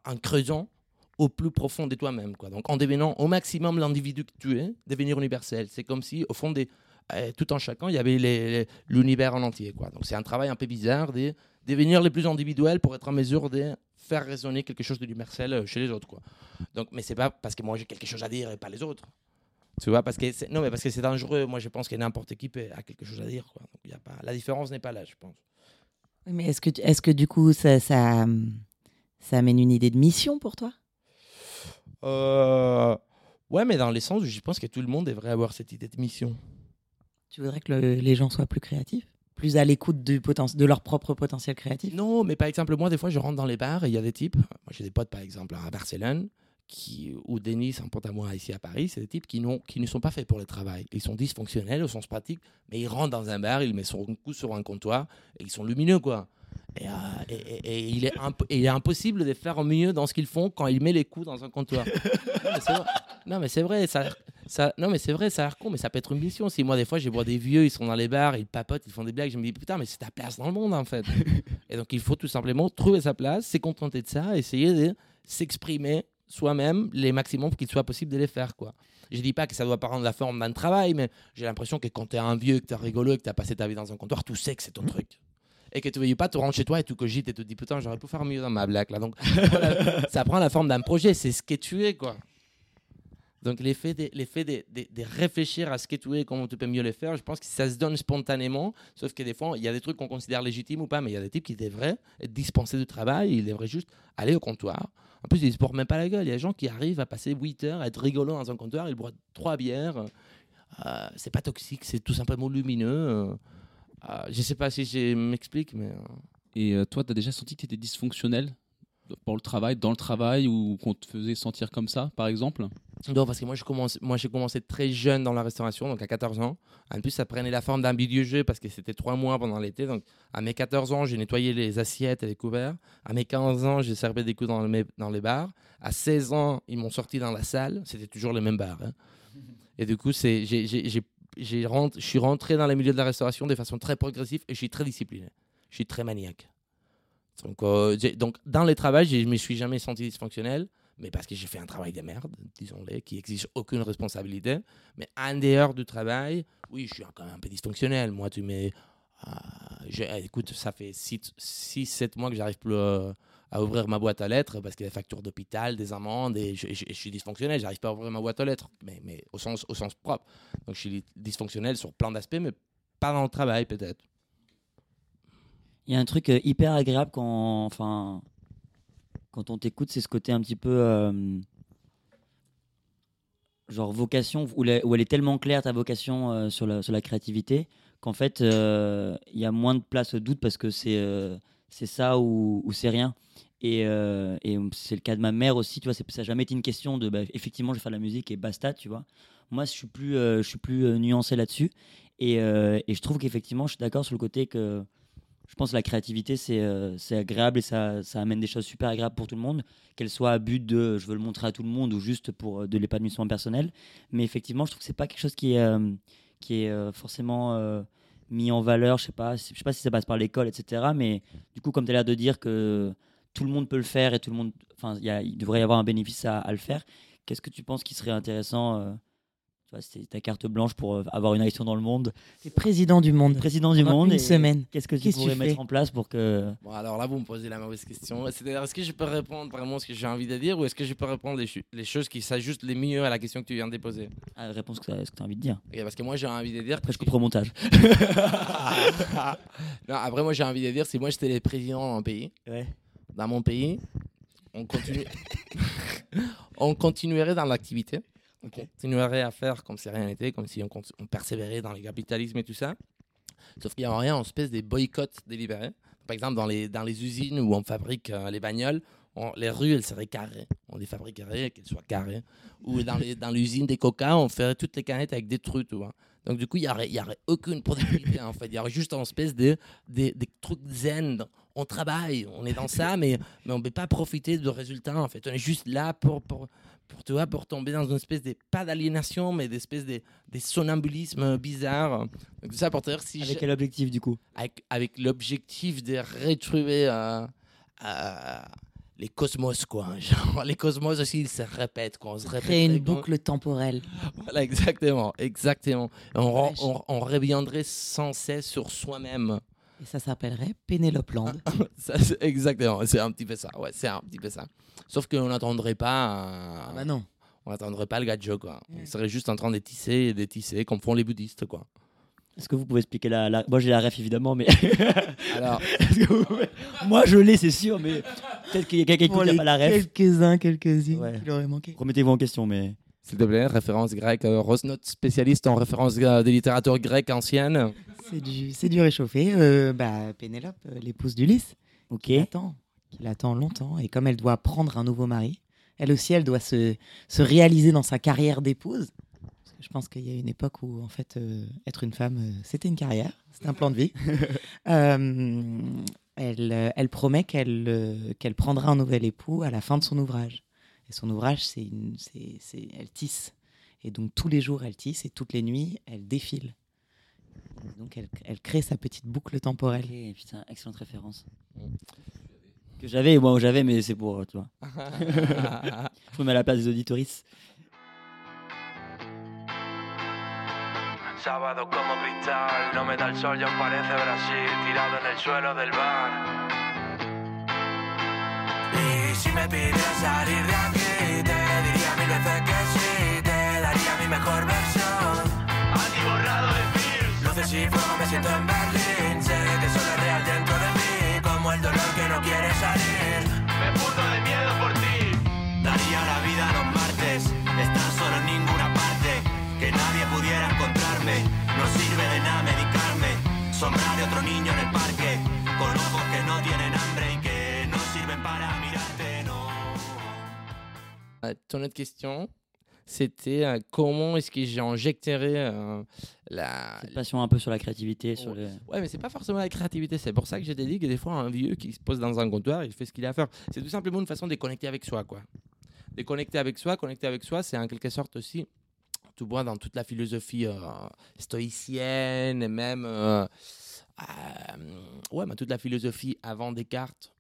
en, creusant au plus profond de toi-même. Quoi. Donc en devenant au maximum l'individu que tu es, devenir universel. C'est comme si au fond des, euh, tout en chacun, il y avait l'univers en entier. Quoi. Donc c'est un travail un peu bizarre de devenir les plus individuels pour être en mesure de faire résonner quelque chose d'universel euh, chez les autres. Quoi. Donc, mais c'est pas parce que moi j'ai quelque chose à dire et pas les autres. Tu vois, parce que c'est, non, mais parce que c'est dangereux. Moi, je pense que n'importe qui peut- a quelque chose à dire. Quoi. Donc, y a pas, la différence n'est pas là, je pense. Mais est-ce que, tu- est-ce que du coup, ça, ça, ça amène une idée de mission pour toi? Euh, Ouais, mais dans le sens où je pense que tout le monde devrait avoir cette idée de mission. Tu voudrais que le- les gens soient plus créatifs? Plus à l'écoute de leur propre potentiel créatif Non, mais par exemple, moi, des fois, je rentre dans les bars et il y a des types. Moi, j'ai des potes, par exemple, à Barcelone, qui, ou Denis, un pote à moi ici à Paris, c'est des types qui, qui ne sont pas faits pour le travail. Ils sont dysfonctionnels au sens pratique, mais ils rentrent dans un bar, ils mettent son cou sur un comptoir et ils sont lumineux, quoi. Et, euh, il, est il est impossible de faire mieux dans ce qu'ils font quand ils mettent les coups dans un comptoir. non, mais c'est vrai, ça, ça, non, mais c'est vrai, ça a l'air con, mais ça peut être une mission. Si moi, des fois, je vois des vieux, ils sont dans les bars, ils papotent, ils font des blagues, je me dis, putain, mais c'est ta place dans le monde, en fait. et donc, il faut tout simplement trouver sa place, se contenter de ça, essayer de s'exprimer soi-même les maximums qu'il soit possible de les faire, quoi. Je dis pas que ça doit pas rendre la forme d'un travail, mais j'ai l'impression que quand tu es un vieux, que tu es rigolo, et que tu as passé ta vie dans un comptoir, tu sais que c'est ton truc. Et que tu veuilles pas, tu rentres chez toi et tu cogites et tu te dis putain, j'aurais pu faire mieux dans ma blague là. Donc voilà, ça prend la forme d'un projet, c'est ce que tu es quoi. Donc l'effet de, l'effet de, de- réfléchir à ce que tu es et comment tu peux mieux le faire, je pense que ça se donne spontanément, sauf que des fois, il y a des trucs qu'on considère légitimes ou pas, mais il y a des types qui devraient être dispensés du travail, ils devraient juste aller au comptoir. En plus, ils ne se portent même pas la gueule. Il y a des gens qui arrivent à passer 8 heures, à être rigolos dans un comptoir, ils boivent trois bières. Euh, c'est pas toxique, c'est tout simplement lumineux. Euh, je sais pas si je m'explique, mais... euh, Et euh, toi, tu as déjà senti que tu étais dysfonctionnel? Pour le travail, dans le travail, ou qu'on te faisait sentir comme ça, par exemple? Non, parce que moi, j'ai commencé très jeune dans la restauration, donc à 14 ans. En plus, ça prenait la forme d'un jeu parce que c'était trois mois pendant l'été. Donc, à mes 14 ans, j'ai nettoyé les assiettes et les couverts. À mes 15 ans, j'ai servi des coups dans, le- dans les bars. À 16 ans, ils m'ont sorti dans la salle. C'était toujours les mêmes bars. hein. Et du coup, c'est, j'ai, je suis rentré dans les milieux de la restauration de façon très progressive et je suis très discipliné. Je suis très maniaque. Donc, euh, donc dans les travails, je ne me suis jamais senti dysfonctionnel, mais parce que j'ai fait un travail de merde, disons-le, qui exige aucune responsabilité. Mais en dehors du travail, oui, je suis quand même un peu dysfonctionnel. Moi, tu mets. euh, j'ai- écoute, ça fait 6-7 mois que j'arrive plus euh, à ouvrir ma boîte à lettres parce qu'il y a des factures d'hôpital, des amendes, et je suis dysfonctionnel. J'arrive pas à ouvrir ma boîte aux lettres, mais, mais au, sens, au sens propre. Donc, je suis dysfonctionnel sur plein d'aspects, mais pas dans le travail, peut-être. Il y a un truc euh, hyper agréable quand, enfin, quand on t'écoute, c'est ce côté un petit peu euh, genre vocation, où, elle est tellement claire ta vocation euh, sur, la, sur la créativité, qu'en fait, il y a moins de place au doute parce que c'est c'est ça ou, c'est rien. Et, c'est le cas de ma mère aussi, tu vois, ça n'a jamais été une question de, bah, effectivement, je vais faire de la musique et basta, tu vois. Moi, je suis plus, je suis plus nuancé là-dessus. Et je trouve qu'effectivement, je suis d'accord sur le côté que je pense que la créativité, c'est euh, c'est agréable et ça, ça amène des choses super agréables pour tout le monde, qu'elle soit à but de je veux le montrer à tout le monde ou juste pour euh, de l'épanouissement personnel. Mais effectivement, je trouve que c'est pas quelque chose qui est, euh, qui est forcément mis en valeur. Je sais sais pas si ça passe par l'école, etc. Mais du coup, comme tu as l'air de dire que tout le monde peut le faire et tout le monde, enfin, il devrait y avoir un bénéfice à, à le faire. Qu'est-ce que tu penses qui serait intéressant c'est ta carte blanche pour euh, avoir une action dans le monde. T'es président du monde. Président du Pendant monde. une et semaine. Qu'est-ce que tu Qu'est-ce que tu pourrais mettre en place pour que. Bon, alors là, vous me posez la mauvaise question. C'est-à-dire, est-ce que je peux répondre vraiment ce que j'ai envie de dire ou est-ce que je peux répondre les, choses qui s'ajustent les mieux à la question que tu viens de poser Ah, réponse que tu as envie de dire. Parce que moi, j'ai envie de dire. Après, je coupe au montage. non, après, moi, j'ai envie de dire, si moi, j'étais le président d'un pays, Ouais. dans mon pays, on, continue... on continuerait dans l'activité. On continuerait à faire comme si rien n'était, comme si on, persévérait dans le capitalisme et tout ça. Sauf qu'il y aurait une espèce de boycott délibéré. Par exemple, dans les, dans les usines où on fabrique euh, les bagnoles, les rues, elles seraient carrées. On les fabriquerait qu'elles soient carrées. Ou dans les- dans l'usine des coca, on ferait toutes les canettes avec des trucs. Donc, du coup, il n'y aurait, y aurait aucune productivité, en fait. Il y aurait juste une espèce de, de, de trucs zen. On travaille, on est dans ça, mais, mais on ne peut pas profiter de résultats, en fait. On est juste là pour, pour, pour, tu vois, pour tomber dans une espèce de, pas d'aliénation, mais d'espèce de, de somnambulisme bizarre. Donc, tout ça pour te dire si Avec quel objectif, du coup? Avec, avec l'objectif de retrouver euh, euh, les cosmos, quoi. Genre, les cosmos aussi, ils se répètent, quoi. On se répète. Créer une boucle temporelle. Voilà, exactement, exactement. On reviendrait sans cesse sur soi-même. Et ça s'appellerait Pénélope Land. Ça, c'est- exactement, c'est un petit peu ça. Ouais, c'est un petit peu ça. Sauf qu'on n'attendrait pas, euh, Ah bah non. on n'attendrait pas le gadjo, quoi. On serait juste en train de tisser et de tisser, comme font les bouddhistes, quoi. Est-ce que vous pouvez expliquer la. la... Moi, j'ai la ref, évidemment, mais. Alors, Est-ce que vous pouvez- Moi, je l'ai, c'est sûr, mais peut-être qu'il y a quelqu'un qui Pour n'a les pas la ref. Quelques-uns, quelques-unes Ouais. qui l'auraient manqué. Remettez-vous en question, mais. S'il te plaît, référence grecque. Euh, spécialiste en référence euh, des littératures grecques anciennes. C'est du, c'est du réchauffé. Euh, bah, Pénélope, euh, l'épouse d'Ulysse, Ok. qui attend, qui l'attend longtemps. Et comme elle doit prendre un nouveau mari, elle aussi, elle doit se, se réaliser dans sa carrière d'épouse. Parce que je pense qu'il y a une époque où, en fait, euh, être une femme, euh, c'était une carrière, c'était un plan de vie. Euh, elle, elle promet qu'elle euh, qu'elle prendra un nouvel époux à la fin de son ouvrage. Et son ouvrage, c'est une, c'est, c'est- elle tisse. Et donc tous les jours, elle tisse et toutes les nuits, elle défile. Et donc elle, elle crée sa petite boucle temporelle. Ok, putain, excellente référence. Que j'avais, moi, j'avais, mais c'est pour. euh, Tu vois. Je me mets à la place des auditoristes. Sábado como cristal, no me da el sol, ya parece Brasil, tirado en el suelo del bar. Y si me pides salir de aquí, te diría mil veces que sí, te mejor versión. Atiborrado de fears. Luces y fuego me siento en Berlín. Sé que solo es real dentro de mí, como el dolor que no quiere salir. Me puto de miedo por ti. Daría la vida los martes, estar solo en ninguna parte. Que nadie pudiera encontrarme. No sirve de nada medicarme. Sombra de otro niño en el parque. Con ojos que no tienen hambre y que no sirven para. Euh, ton autre question, c'était euh, comment est-ce que j'injecterais euh, la. Cette passion un peu sur la créativité, sur Ouais. le... Ouais, mais c'est pas forcément la créativité. C'est pour ça que je t'ai dit que des fois, un vieux qui se pose dans un comptoir, il fait ce qu'il a à faire. C'est tout simplement une façon de connecter avec soi, quoi. De connecter avec soi, connecter avec soi, c'est en quelque sorte aussi, tu vois, dans toute la philosophie euh, stoïcienne et même, ouais, mais toute la philosophie avant Descartes,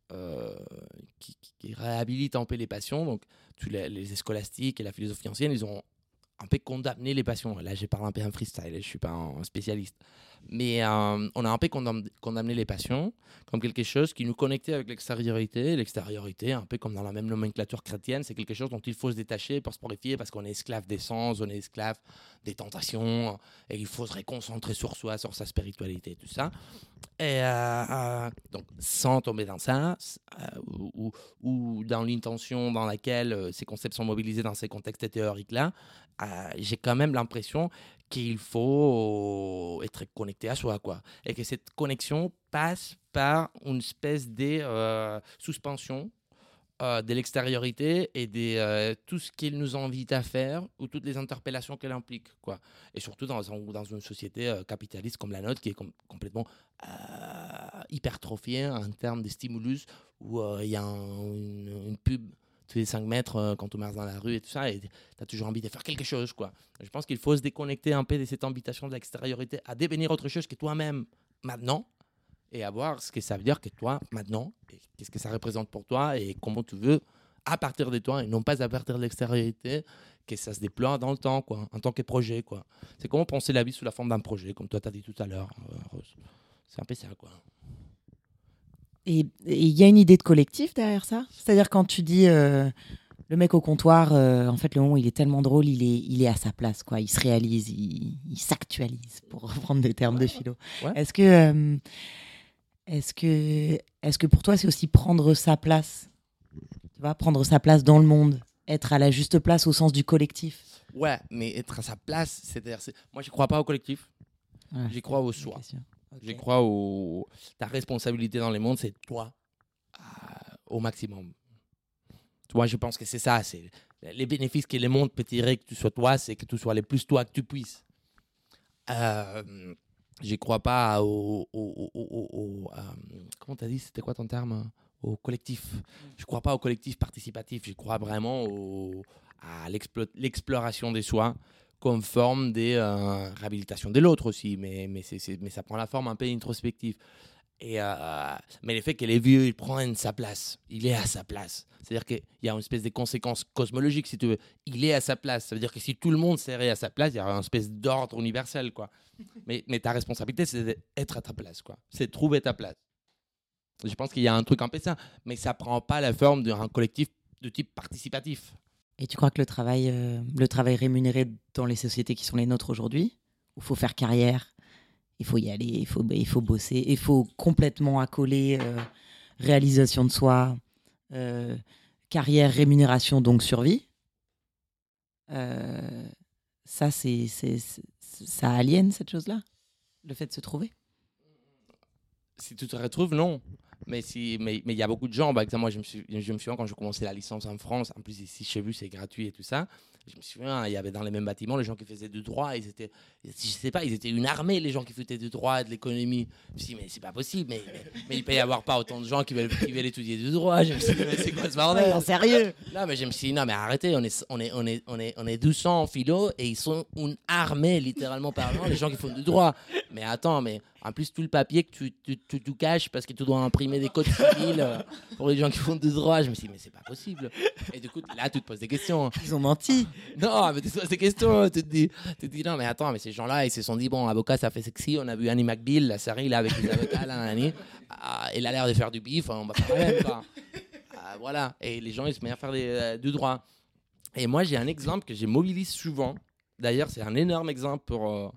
qui, qui- qui réhabilite un peu les passions. Donc, tous les, les scolastiques et la philosophie ancienne, ils ont un peu condamné les passions. Là, je parle un peu en freestyle, je suis pas un spécialiste. Mais euh, on a un peu condam- condamné les passions comme quelque chose qui nous connectait avec l'extériorité. L'extériorité, un peu comme dans la même nomenclature chrétienne, c'est quelque chose dont il faut se détacher pour se purifier parce qu'on est esclave des sens, on est esclave des tentations et il faut se réconcentrer sur soi, sur sa spiritualité, tout ça. Et euh, euh, donc, sans tomber dans ça, ou, dans l'intention dans laquelle ces concepts sont mobilisés dans ces contextes théoriques-là, j'ai quand même l'impression qu'il faut être connecté à soi, quoi. Et que cette connexion passe par une espèce de euh, suspension euh, de l'extériorité et de euh, tout ce qu'il nous invite à faire ou toutes les interpellations qu'elle implique, quoi. Et surtout dans, dans une société capitaliste comme la nôtre qui est com- complètement hypertrophiée en termes de stimulus où il y a un- une, une pub tous les 5 mètres euh, quand tu marches dans la rue et tout ça et tu as toujours envie de faire quelque chose, quoi. Je pense qu'il faut se déconnecter un peu de cette invitation de l'extériorité à devenir autre chose que toi-même maintenant et à voir ce que ça veut dire que toi maintenant, qu'est-ce que ça représente pour toi et comment tu veux à partir de toi et non pas à partir de l'extériorité que ça se déploie dans le temps, quoi, en tant que projet, quoi. C'est comment penser la vie sous la forme d'un projet, comme toi tu as dit tout à l'heure, euh. C'est un peu ça, quoi. Et il y a une idée de collectif derrière ça C'est-à-dire quand tu dis euh, le mec au comptoir, euh, en fait, le moment il est tellement drôle, il est, il est à sa place, quoi. Il se réalise, il, il s'actualise, pour reprendre des termes de philo. Ouais. Est-ce que, euh, est-ce que, est-ce que pour toi, c'est aussi prendre sa place Tu vois, prendre sa place dans le monde, être à la juste place au sens du collectif? Ouais, mais être à sa place, c'est-à-dire, c'est- moi je crois pas au collectif, Ouais, j'y crois au soi. Question. Ok. Je crois au ta responsabilité dans le monde, c'est toi euh, au maximum. Tu vois, je pense que c'est ça. C'est les bénéfices que le monde peut tirer que tu sois toi, c'est que tu sois le plus toi que tu puisses. Euh, je crois pas au, au- au- au- euh, comment t'as dit C'était quoi ton terme Au collectif? Je crois pas au collectif participatif. Je crois vraiment à l'explo- l'exploration des soi comme forme de euh, réhabilitation de l'autre aussi, mais, mais, mais ça prend la forme un peu introspective. Et, euh, mais le fait que les vieux, ils prennent sa place, il est à sa place. C'est-à-dire qu'il y a une espèce de conséquence cosmologique, si tu veux. Il est à sa place. Ça veut dire que si tout le monde serait à sa place, il y aurait une espèce d'ordre universel, quoi. Mais, mais ta responsabilité, c'est d'être à ta place, quoi. C'est de trouver ta place. Je pense qu'il y a un truc un peu ça, mais ça prend pas la forme d'un collectif de type participatif. Et tu crois que le travail, euh, le travail rémunéré dans les sociétés qui sont les nôtres aujourd'hui, où il faut faire carrière, il faut y aller, il faut, bosser, il faut complètement accoler euh, réalisation de soi, euh, carrière, rémunération, donc survie. Ça, ça aliène cette chose-là, le fait de se trouver? si tu te retrouves, non. Mais si, mais mais il y a beaucoup de gens. Exemple, moi, je me suis, je me souviens quand je commençais la licence en France. En plus, ici chez vous, c'est gratuit et tout ça. Je me souviens, il y avait dans les mêmes bâtiments les gens qui faisaient du droit. Ils étaient, je sais pas, ils étaient une armée, les gens qui faisaient du droit et de l'économie. Je me suis dit, mais c'est pas possible. Mais, mais, mais il peut y avoir pas autant de gens qui veulent, qui veulent étudier du droit. Je me suis dit, mais c'est quoi ce bordel? Sérieux non, mais je me suis dit, non, mais arrêtez, on est, on est, on est, on est, on est 200 en philo et ils sont une armée, littéralement parlant, les gens qui font du droit. Mais attends, mais en plus, tout le papier que tu, tu, tu, tu caches parce que tu dois imprimer des codes civils euh, pour les gens qui font du droit, je me suis dit, mais c'est pas possible. Et du coup, là, tu te poses des questions. Ils ont menti. Non, mais tu te poses des questions. Tu te dis, tu te dis non, mais attends, mais ces gens-là, ils se sont dit, bon, avocat, ça fait sexy. On a vu Annie McBeal, la série, là, avec les avocats, là, nanani. Ah, il a l'air de faire du bif, on va faire la même, quoi. Ah, voilà. Et les gens, ils se mettent à faire des, euh, du droit. Et moi, j'ai un exemple que je mobilise souvent D'ailleurs, c'est un énorme exemple pour euh,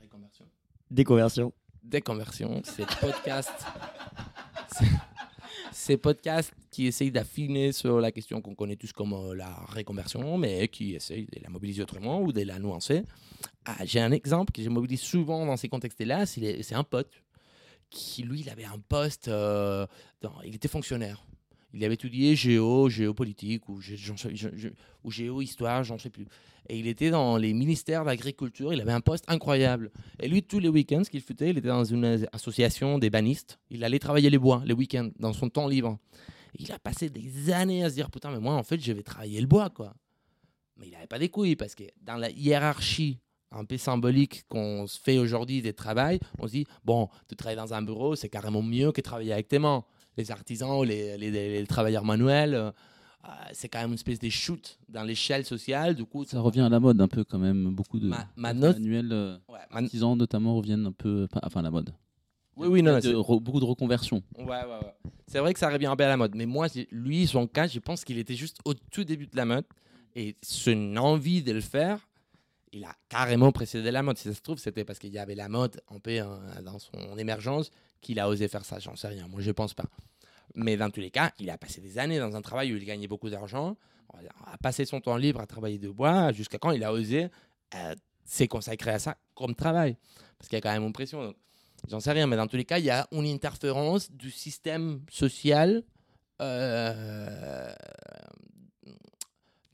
Réconversion. Déconversion. Déconversion. C'est podcast. C'est- C'est podcast qui essaye d'affiner sur la question qu'on connaît tous comme euh, la réconversion, mais qui essaye de la mobiliser autrement ou de la nuancer. Ah, j'ai un exemple que je mobilise souvent dans ces contextes-là. C'est un pote qui, lui, il avait un poste. euh, il était fonctionnaire. Il avait étudié géo, géopolitique ou, géo-histoire, j'en sais plus. Et il était dans les ministères d'agriculture. Il avait un poste incroyable. Et lui, tous les week-ends, ce qu'il faisait, il était dans une association des banistes. Il allait travailler les bois les week-ends, dans son temps libre. Il a passé des années à se dire Putain, mais moi, en fait, je vais travailler le bois, quoi. Mais il n'avait pas des couilles, parce que dans la hiérarchie un peu symbolique qu'on se fait aujourd'hui des travails, on se dit Bon, de travailler dans un bureau, c'est carrément mieux que travailler avec tes mains. Les artisans ou les, les- les- les travailleurs manuels, euh, euh, c'est quand même une espèce de chute dans l'échelle sociale. Du coup, Ça revient à la mode un peu quand même. Beaucoup de Ma- ma note- manuels euh, Ouais, artisans notamment reviennent un peu. Enfin, à la mode. Oui, oui, non, De- re- beaucoup de reconversions. Ouais, ouais, ouais. C'est vrai que ça revient un peu à la mode. Mais moi, lui, son cas, je pense qu'il était juste au tout début de la mode. Et son envie de le faire, il a carrément précédé la mode. Si ça se trouve, c'était parce qu'il y avait la mode un peu euh, dans son émergence qu'il a osé faire ça. J'en sais rien. Moi, je pense pas. Mais dans tous les cas, il a passé des années dans un travail où il gagnait beaucoup d'argent, a passé son temps libre à travailler de bois, jusqu'à quand il a osé euh, s'est consacré à ça comme travail. Parce qu'il y a quand même une pression. J'en sais rien, mais dans tous les cas, il y a une interférence du système social euh,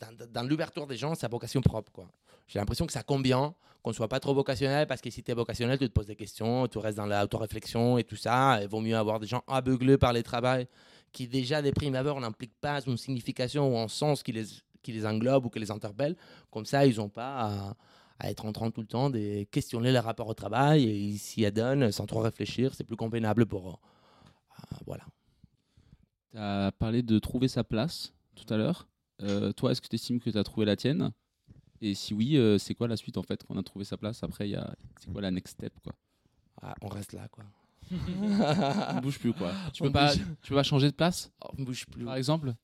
dans, dans l'ouverture des gens, sa vocation propre. quoi. J'ai l'impression que ça convient qu'on soit pas trop vocationnel, parce que si tu es vocationnel, tu te poses des questions, tu restes dans l'autoréflexion et tout ça. Il vaut mieux avoir des gens aveuglés par les travails qui, déjà, des primes abord, n'impliquent pas une signification ou un sens qui les, qui les englobe ou qui les interpelle. Comme ça, ils n'ont pas à, être en train tout le temps de questionner leur rapport au travail et ils s'y adonnent sans trop réfléchir. C'est plus convenable pour eux. Euh, voilà. Tu as parlé de trouver sa place tout à l'heure. Euh, toi, est-ce que tu estimes que tu as trouvé la tienne? Et si oui, euh, c'est quoi la suite en fait Qu'on a trouvé sa place, après, il y a... c'est quoi la next step quoi? Ah, on reste là, quoi. On ne bouge plus quoi. Tu peux, On pas, bouge. tu peux pas changer de place? On bouge plus. par exemple?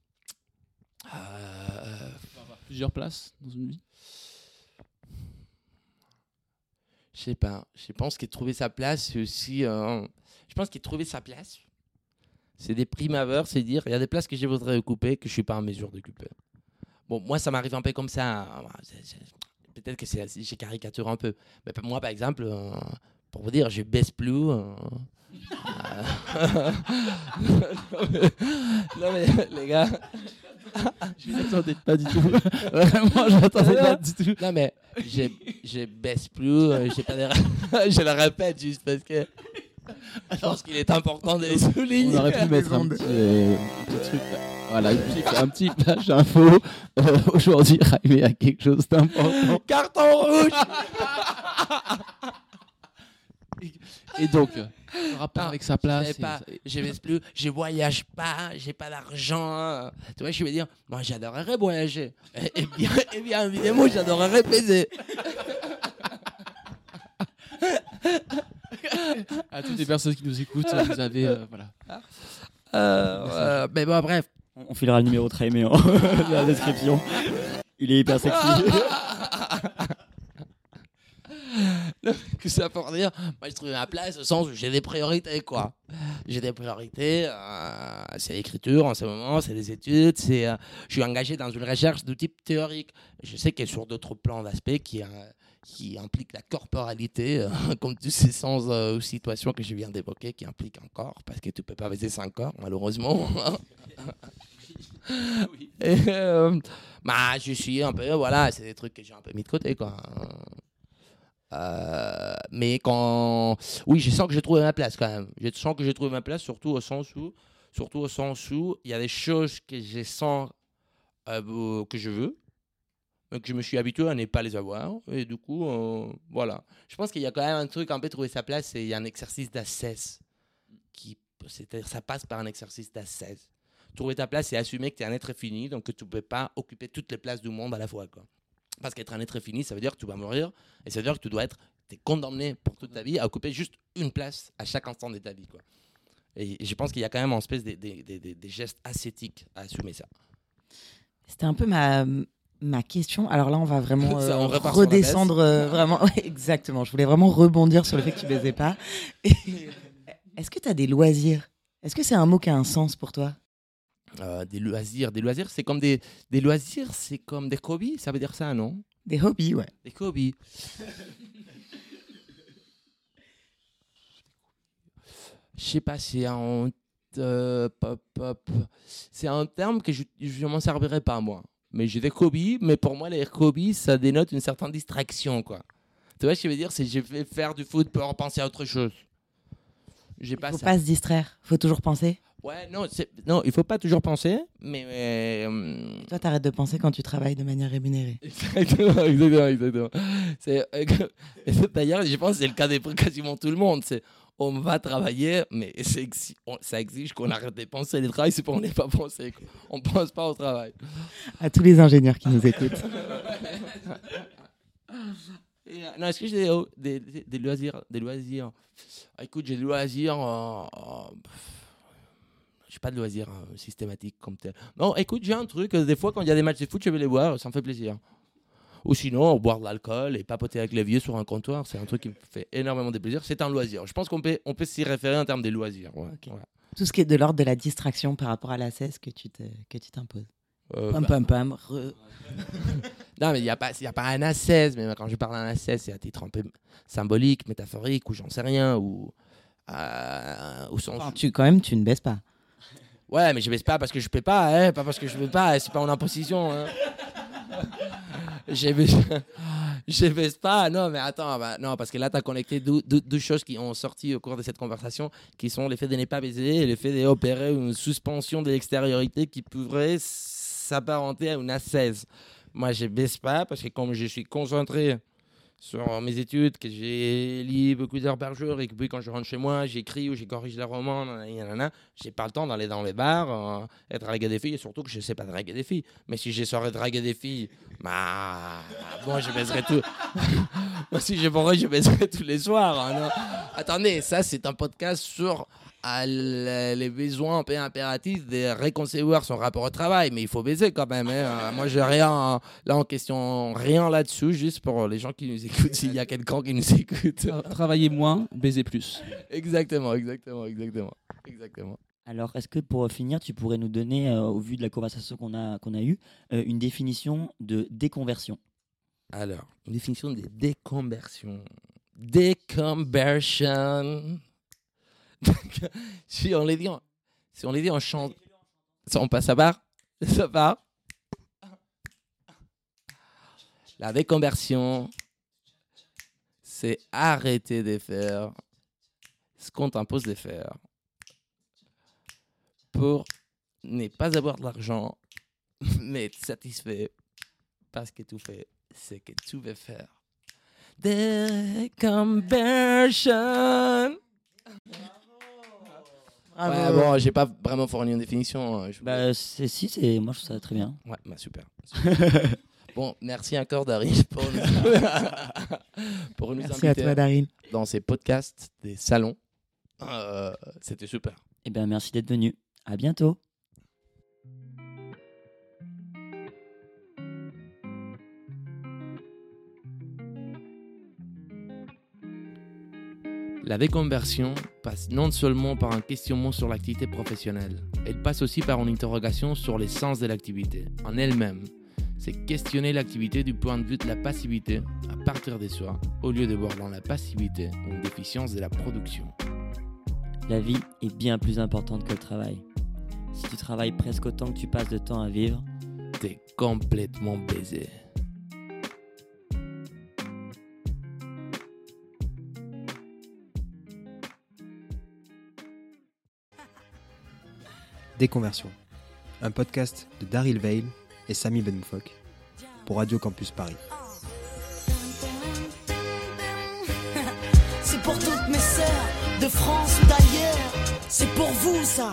Euh, Plusieurs places dans une vie? Je sais pas. Je pense que trouver sa place, c'est aussi. euh, je pense que trouver sa place, c'est des primes c'est dire il y a des places que je voudrais occuper que je suis pas en mesure d'occuper. Bon, moi, ça m'arrive un peu comme ça. hein. C'est- Peut-être que c'est- j'ai caricature un peu. Mais moi, par exemple, euh, pour vous dire, je baisse plus. euh, euh, non, mais les gars. Je m'attendais pas du tout. Vraiment, je m'attendais pas du tout. Non, mais je, je baisse plus. euh, j'ai pas je le répète juste parce que je pense qu'il est important de les souligner. On aurait pu mettre un petit, euh, petit truc. là. Voilà, un petit, un petit flash info. Euh, Aujourd'hui, Raimé a quelque chose d'important. Carton rouge Et donc, euh, le rapport Non, avec sa Je place. et- je plus, je voyage pas, j'ai pas d'argent. Tu vois, je veux dire, moi j'adorerais voyager. Et, et bien, et bien évidemment, j'adorerais baiser. À toutes les personnes qui nous écoutent, vous avez. euh, voilà. Euh, euh, mais bon, bref. On filera le numéro de Raimé en dans la description. Il est hyper sexy. que ça pour dire, moi je trouve ma place au sens où j'ai des priorités quoi. J'ai des priorités, euh, c'est l'écriture en ce moment, c'est les études, c'est, euh, je suis engagé dans une recherche de type théorique. Je sais qu'il y a sur d'autres plans d'aspect qui, euh, qui impliquent la corporalité, euh, comme tous ces sens euh, ou situations que je viens d'évoquer qui impliquent un corps, parce que tu peux pas baiser sans corps malheureusement. Et, euh, bah, je suis un peu, voilà, c'est des trucs que j'ai un peu mis de côté quoi. Euh, mais quand oui je sens que j'ai trouvé ma place quand même je sens que j'ai trouvé ma place surtout au sens où surtout au sens où il y a des choses que je sens euh, que je veux que je me suis habitué à ne pas les avoir et du coup euh, voilà je pense qu'il y a quand même un truc un peu trouver sa place et il y a un exercice d'assesse c'est-à-dire ça passe par un exercice d'assesse trouver ta place et assumer que tu es un être fini donc que tu ne peux pas occuper toutes les places du monde à la fois quoi parce qu'être un être fini, ça veut dire que tu vas mourir et ça veut dire que tu dois être es condamné pour toute ta vie à occuper juste une place à chaque instant de ta vie. Quoi. Et je pense qu'il y a quand même en espèce des, des- des gestes ascétiques à assumer ça. C'était un peu ma, Ma question, alors là, on va vraiment Ça, euh, on redescendre. euh, vraiment, ouais, exactement. Je voulais vraiment rebondir sur le fait que tu baisais pas. Est-ce que tu as des loisirs? Est-ce que c'est un mot qui a un sens pour toi? Euh, des loisirs, des loisirs, c'est comme des, des loisirs, c'est comme des hobbies, ça veut dire ça, non? Des hobbies, ouais. Des hobbies. Je sais pas, c'est un, euh, c'est un terme que je ne m'en servirais pas moi. Mais j'ai des hobbies, mais pour moi les hobbies, ça dénote une certaine distraction quoi. Tu vois ce que je veux dire, c'est je vais faire du foot pour penser à autre chose. J'ai Il pas faut ça. pas se distraire. faut toujours penser. Ouais, non, non, il faut pas toujours penser, mais euh, Toi, t'arrêtes de penser quand tu travailles de manière rémunérée. Exactement, exactement, euh, D'ailleurs, je pense que c'est le cas de quasiment tout le monde. C'est, on va travailler, mais c'est exi- on- ça exige qu'on arrête de penser. Le travail, c'est pour on n'est pas pensé. quoi. On pense pas au travail. À tous les ingénieurs qui nous écoutent. Et, non, est-ce que j'ai des, oh, des, loisirs, des loisirs? Ah, Écoute, j'ai des loisirs. euh, euh, j'ai pas de loisirs euh, systématiques comme tel. Non, écoute, j'ai un truc. euh, des fois, quand il y a des matchs de foot, je vais les voir. Ça me fait plaisir. Ou sinon, boire de l'alcool et papoter avec les vieux sur un comptoir, c'est un truc qui me fait énormément de plaisir. C'est un loisir. Je pense qu'on peut, on peut s'y référer en termes des loisirs. ouais, Ok. ouais. Tout ce qui est de l'ordre de la distraction par rapport à la cesse que tu te- que tu t'imposes. Euh, Pam bah, pam pam. re- Non, mais il n'y a, pas- il y a pas un ascèse. Mais quand je parle d'un ascèse, c'est à titre un peu symbolique, métaphorique, ou j'en sais rien. Ou, euh, Enfin, tu quand même, tu ne baisses pas. Ouais, mais je baisse pas parce que je peux pas, hein, pas parce que je veux pas, c'est pas en imposition. Hein. baisse pas, non, mais attends, bah, non, parce que là, tu as connecté deux, choses qui ont sorti au cours de cette conversation, qui sont l'effet de ne pas baiser et l'effet d'opérer une suspension de l'extériorité qui pourrait s'apparenter à une ascèse. Moi, je baisse pas parce que comme je suis concentré sur mes études, que j'ai lu beaucoup d'heures par jour et que puis quand je rentre chez moi, j'écris ou j'ai corrige les romans, j'ai pas le temps d'aller dans les bars, euh, et des filles, et surtout que je sais pas draguer des filles. Mais si je saurais draguer des filles, bah, moi je baiserais tout. moi si je pourrais, je baiserais tous les soirs. hein. Attendez, ça c'est un podcast sur le- les besoins un peu impératifs de reconcevoir son rapport au travail, mais il faut baiser quand même. hein. Moi j'ai rien là en question, rien là-dessus, juste pour les gens qui nous écoutent, s'il y a quelqu'un qui nous écoute. Tra- Travailler moins, baiser plus. Exactement, exactement, exactement. Exactement. Alors, est-ce que pour finir, tu pourrais nous donner, euh, au vu de la conversation qu'on a, qu'on a eue, euh, une définition de déconversion? Alors, une définition de déconversion. Déconversion. si on les dit en, si on les dit chant, on passe à part, ça part. La déconversion, c'est arrêter de faire ce qu'on t'impose de faire pour ne pas avoir de l'argent, mais être satisfait parce que tu fais ce que tu veux faire. Déconversion. Ouais, bon, j'ai pas vraiment fourni une définition. je- bah, c'est, Si, c'est, moi je trouve ça très bien. Ouais, bah super. bon, merci encore Daryl pour nous, pour nous Merci à inviter toi, Daryl. dans ces podcasts des salons. Euh, C'était super. Eh bien, merci d'être venu. À bientôt. La déconversion passe non seulement par un questionnement sur l'activité professionnelle, elle passe aussi par une interrogation sur l'essence de l'activité en elle-même. C'est questionner l'activité du point de vue de la passivité à partir de soi, au lieu de voir dans la passivité une déficience de la production. La vie est bien plus importante que le travail. Si tu travailles presque autant que tu passes de temps à vivre, T'es complètement baisé. Déconversion. Un podcast de Daryl Veil et Samy Benmoufok pour Radio Campus Paris. C'est pour toutes mes sœurs de France ou d'ailleurs. C'est pour vous ça.